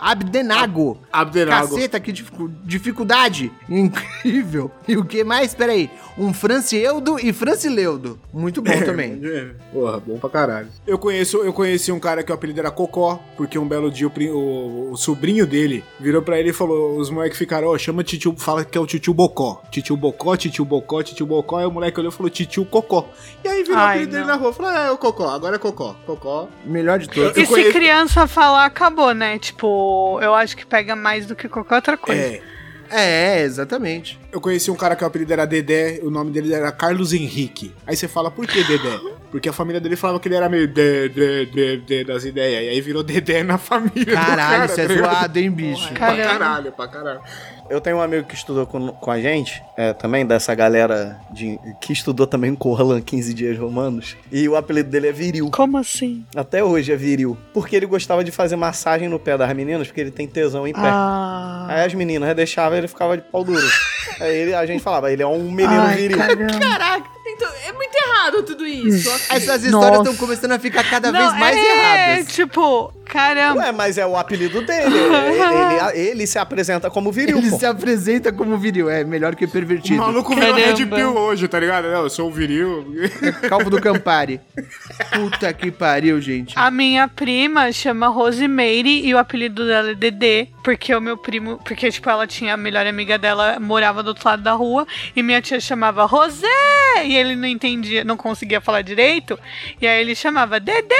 Abdenago. Abdenago. Caceta, que dificu- dificuldade. Incrível. E o que mais? Peraí. Um Francieudo e Francileudo. Muito bom também. É, Porra, bom pra caralho. Eu conheço, eu conheci um cara que o apelido era Cocó, porque um belo dia o, o- o sobrinho dele virou pra ele e falou: os moleques ficaram, ó, chama titio, fala que é o titio Bocó. Titio Bocó, titio Bocó, titio Bocó. Aí o moleque olhou e falou titio Cocó. E aí virou o Ai, apelido dele não. na rua. Falou: é, o Cocó, agora é Cocó. Cocó. Melhor de todos. Eu E se conheço- criança falar, acabou, né? Tipo, eu acho que pega mais do que qualquer outra coisa. É. É, exatamente. Eu conheci um cara que o apelido era Dedé, o nome dele era Carlos Henrique. Aí você fala, por que Dedé? Porque a família dele falava que ele era meio Dedé, Dedé das ideias. E aí virou Dedé na família. do Caralho, cara, isso é tá zoado, hein, bicho? Pra Caramba. caralho, pra caralho. Eu tenho um amigo que estudou com, com a gente, é, também dessa galera de, que estudou também com o Roland 15 Dias Romanos. E o apelido dele é Viril. Como assim? Até hoje é Viril. Porque ele gostava de fazer massagem no pé das meninas, porque ele tem tesão em pé. Ah. Aí as meninas deixavam ele ficava de pau duro. Aí ele- a gente falava, ele é um menino Ai, viril. caramba. Caraca, Tu- É muito errado tudo isso. essas histórias estão começando a ficar cada Não, vez mais é, erradas. tipo, caramba. Ué, mas é o apelido dele. ele, ele- ele se apresenta como viril, Ele pô. se apresenta como viril, é melhor que O pervertido. maluco virou. Red Pill hoje, tá ligado? Não, eu sou o viril. Calvo do Campari. Puta que pariu, gente. A minha prima chama Rosemary e o apelido dela é Dedê, porque o meu primo, porque tipo ela tinha a melhor amiga dela morava do outro lado da rua e minha tia chamava Rosé e ele não entendia, não conseguia falar direito e aí ele chamava Dedê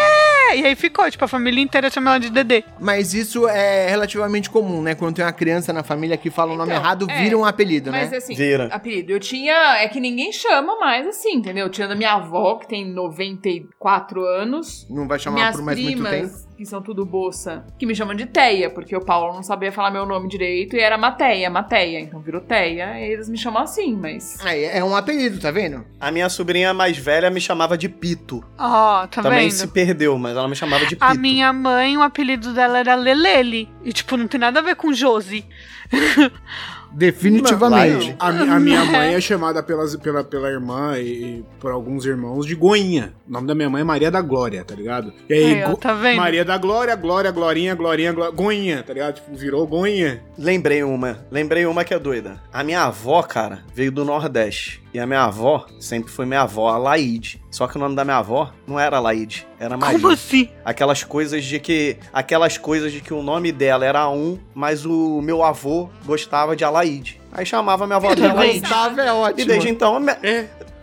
e aí ficou tipo a família inteira chama ela de Dedê. Mas isso é relativamente comum, né? Quando tem uma criança na família que fala o nome Então, errado, é, vira um apelido, Mas né? assim, Vira. apelido. Eu tinha. É que ninguém chama mais assim, entendeu? Tinha da minha avó, que tem 94 anos. Não vai chamar por mais muito tempo. Que são tudo bolsa, que me chamam de Teia, porque o Paulo não sabia falar meu nome direito e era Mateia, Mateia. Então virou Teia, e eles me chamam assim, mas. Aí, é um apelido, tá vendo? A minha sobrinha mais velha me chamava de Pito. Ó, tá Também vendo? se perdeu, mas ela me chamava de Pito. A minha mãe, o apelido dela era Lelele. E, tipo, não tem nada a ver com Josi. Definitivamente. A, a minha mãe é chamada pelas, pela, pela irmã e, e por alguns irmãos de Goinha. O nome da minha mãe é Maria da Glória, tá ligado? E aí, tá vendo? Maria da Glória, Glória, Glorinha, Glorinha, Gló- Goinha, tá ligado? Tipo, virou Goinha. Lembrei uma. Lembrei uma que é doida. A minha avó, cara, veio do Nordeste. E a minha avó sempre foi minha avó, a Laide. Só que o nome da minha avó não era Laide, era Maria. Como assim? Aquelas coisas de que. Aquelas coisas de que o nome dela era um, mas o meu avô gostava de Alaide. Aí chamava minha avó de Alaide. Gustavo é E ótimo. desde então. me-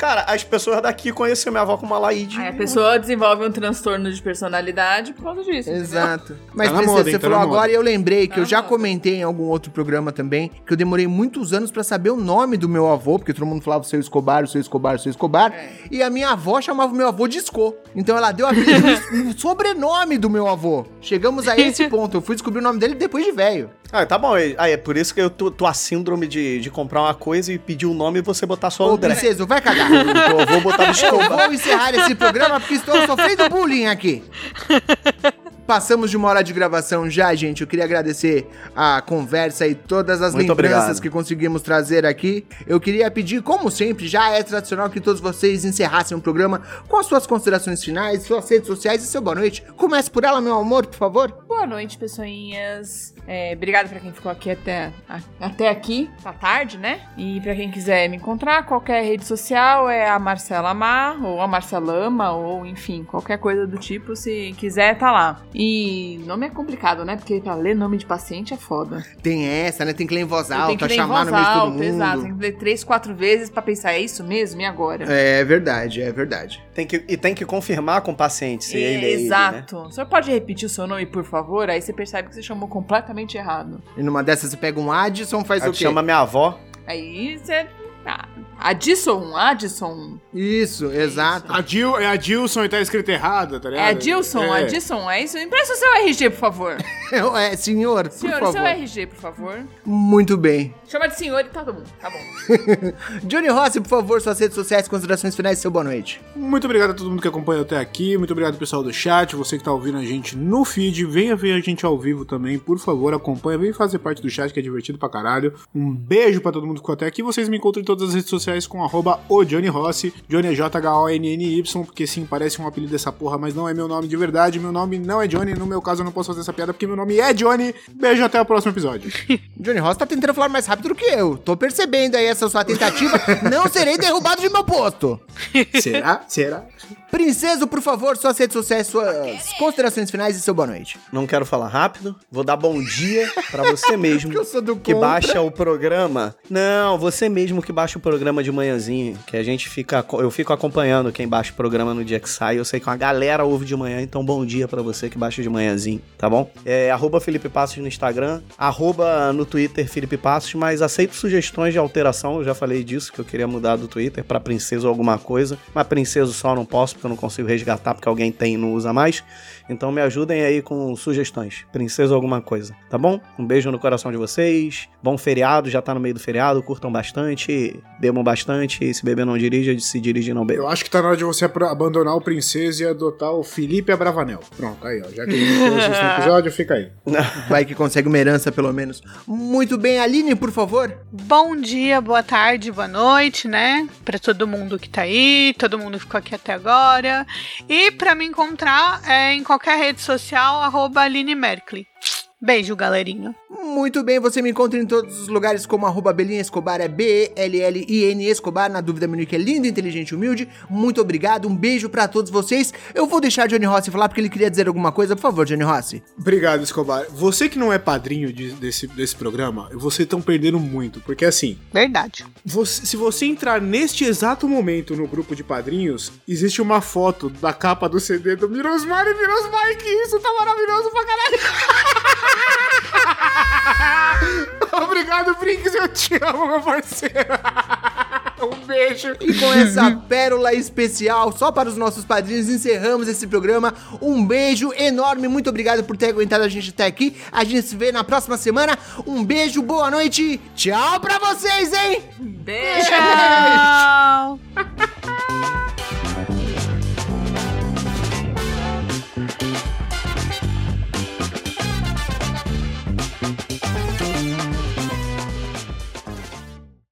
Cara, as pessoas daqui conheciam minha avó como Alaide. Aí a pessoa desenvolve um transtorno de personalidade por causa disso. entendeu? Exato. Mas Tá na Princesa, moda, você? Tá falou agora e eu lembrei que Tá eu já moda. comentei em algum outro programa também, que eu demorei muitos anos pra saber o nome do meu avô, porque todo mundo falava o seu Escobar, o seu Escobar, o seu Escobar, É. e a minha avó chamava o meu avô de Esco. Então ela deu a vida no sobrenome do meu avô. Chegamos a esse ponto. Eu fui descobrir o nome dele depois de velho. Ah, tá bom. Aí é por isso que eu tô, tô a síndrome de, de comprar uma coisa e pedir o nome e você botar só Ô, André. princesa, vai cagar. Então eu vou botar no Eu vou encerrar esse programa porque estou sofrendo bullying aqui. Passamos de uma hora de gravação já, gente. Eu queria agradecer a conversa e todas as Muito lembranças obrigado. que conseguimos trazer aqui. Eu queria pedir, como sempre, já é tradicional que todos vocês encerrassem o programa com as suas considerações finais, suas redes sociais e seu boa noite. Comece por ela, meu amor, por favor. Boa noite, pessoinhas. É, obrigado pra quem ficou aqui até, a- até aqui, tá tarde, né? E pra quem quiser me encontrar, qualquer rede social é a Marcela Mar, ou a Marcelama, ou enfim, qualquer coisa do tipo, se quiser, tá lá. E nome é complicado, né? Porque pra ler nome de paciente é foda. Tem essa, né? Tem que ler em voz alta, que ler em chamar voz no meio de todo alta, exato. Tem mundo. que ler três, quatro vezes pra pensar, é isso mesmo? E agora? É verdade, é verdade. Tem que, e tem que confirmar com o paciente se É, ele é ele, né? Exato. O senhor pode repetir o seu nome, por favor? Aí você percebe que você chamou completamente errado. E numa dessas você pega um Addison, faz Aí o quê? chama minha avó. Aí você. Ah, Addison, Addison. Isso, exato. A, Dil, é a Dilson e tá escrito errado, tá ligado? É Adilson, É. Adilson, é isso? Empresta o seu RG, por favor. É, senhor, por Senhor, o favor. seu RG, por favor. Muito bem. Chama de senhor e tá bom. Tá bom. Johnny Rossi, por favor, suas redes sociais, considerações finais e seu boa noite. Muito obrigado a todo mundo que acompanhou até aqui. Muito obrigado, pessoal do chat. Você que tá ouvindo a gente no feed, venha ver a gente ao vivo também. Por favor, acompanha. Vem fazer parte do chat, que é divertido pra caralho. Um beijo pra todo mundo que ficou até aqui. Vocês me encontram em todas as redes sociais com arroba o Johnny Rossi. Johnny é J-H-O-N-N-Y, porque sim, parece um apelido dessa porra, mas não é meu nome de verdade. Meu nome não é Johnny. No meu caso, eu não posso fazer essa piada porque meu nome é Johnny. Beijo, até o próximo episódio. Johnny Rossi tá tentando falar mais rápido do que eu. Tô percebendo aí essa sua tentativa. Não serei derrubado de meu posto. Será? Será? Princeso, por favor, suas redes sociais, suas considerações finais e seu boa noite. Não quero falar rápido. Vou dar bom dia pra você mesmo. Que eu sou do que contra. baixa o programa. Não, você mesmo que baixa o programa de manhãzinho. Que a gente fica. Eu fico acompanhando quem baixa o programa no dia que sai. Eu sei que uma galera ouve de manhã, então bom dia pra você que baixa de manhãzinho, tá bom? É arroba Felipe Passos no Instagram, arroba no Twitter Felipe Passos, mas aceito sugestões de alteração. Eu já falei disso, que eu queria mudar do Twitter pra princesa ou alguma coisa. Mas princesa só não posso, porque eu não consigo resgatar, porque alguém tem e não usa mais. Então me ajudem aí com sugestões. Princesa ou alguma coisa, tá bom? Um beijo no coração de vocês. Bom feriado, já tá no meio do feriado. Curtam bastante, bebam bastante. E se beber não dirija, se dirige não beba. Eu acho que tá na hora de você abandonar o Princesa e adotar o Felipe Abravanel. Pronto, aí, ó. Já que a gente fez isso no episódio, fica aí. Vai que consegue uma herança, pelo menos. Muito bem, Aline, por favor. Bom dia, boa tarde, boa noite, né? Pra todo mundo que tá aí, todo mundo que ficou aqui até agora. E pra me encontrar é em qualquer rede social, arroba Aline Merkley. Beijo, galerinha. Muito bem, você me encontra em todos os lugares como arroba Belinha Escobar, é B-E-L-L-I-N Escobar, na dúvida meu nick é lindo, inteligente e humilde. Muito obrigado, um beijo pra todos vocês. Eu vou deixar Johnny Rossi falar porque ele queria dizer alguma coisa. Por favor, Johnny Rossi. Obrigado, Escobar. Você que não é padrinho de- desse, desse programa, vocês estão perdendo muito. Porque assim, Verdade. você- se você entrar neste exato momento no grupo de padrinhos, existe uma foto da capa do CD do Mirosmar e Mirosmar, que isso tá maravilhoso pra caralho. Obrigado, Brinks, eu te amo, meu parceiro. Um beijo. E com essa pérola especial, só para os nossos padrinhos, encerramos esse programa. Um beijo enorme, muito obrigado por ter aguentado a gente até aqui. A gente se vê na próxima semana. Um beijo, boa noite, tchau pra vocês, hein? Beijo!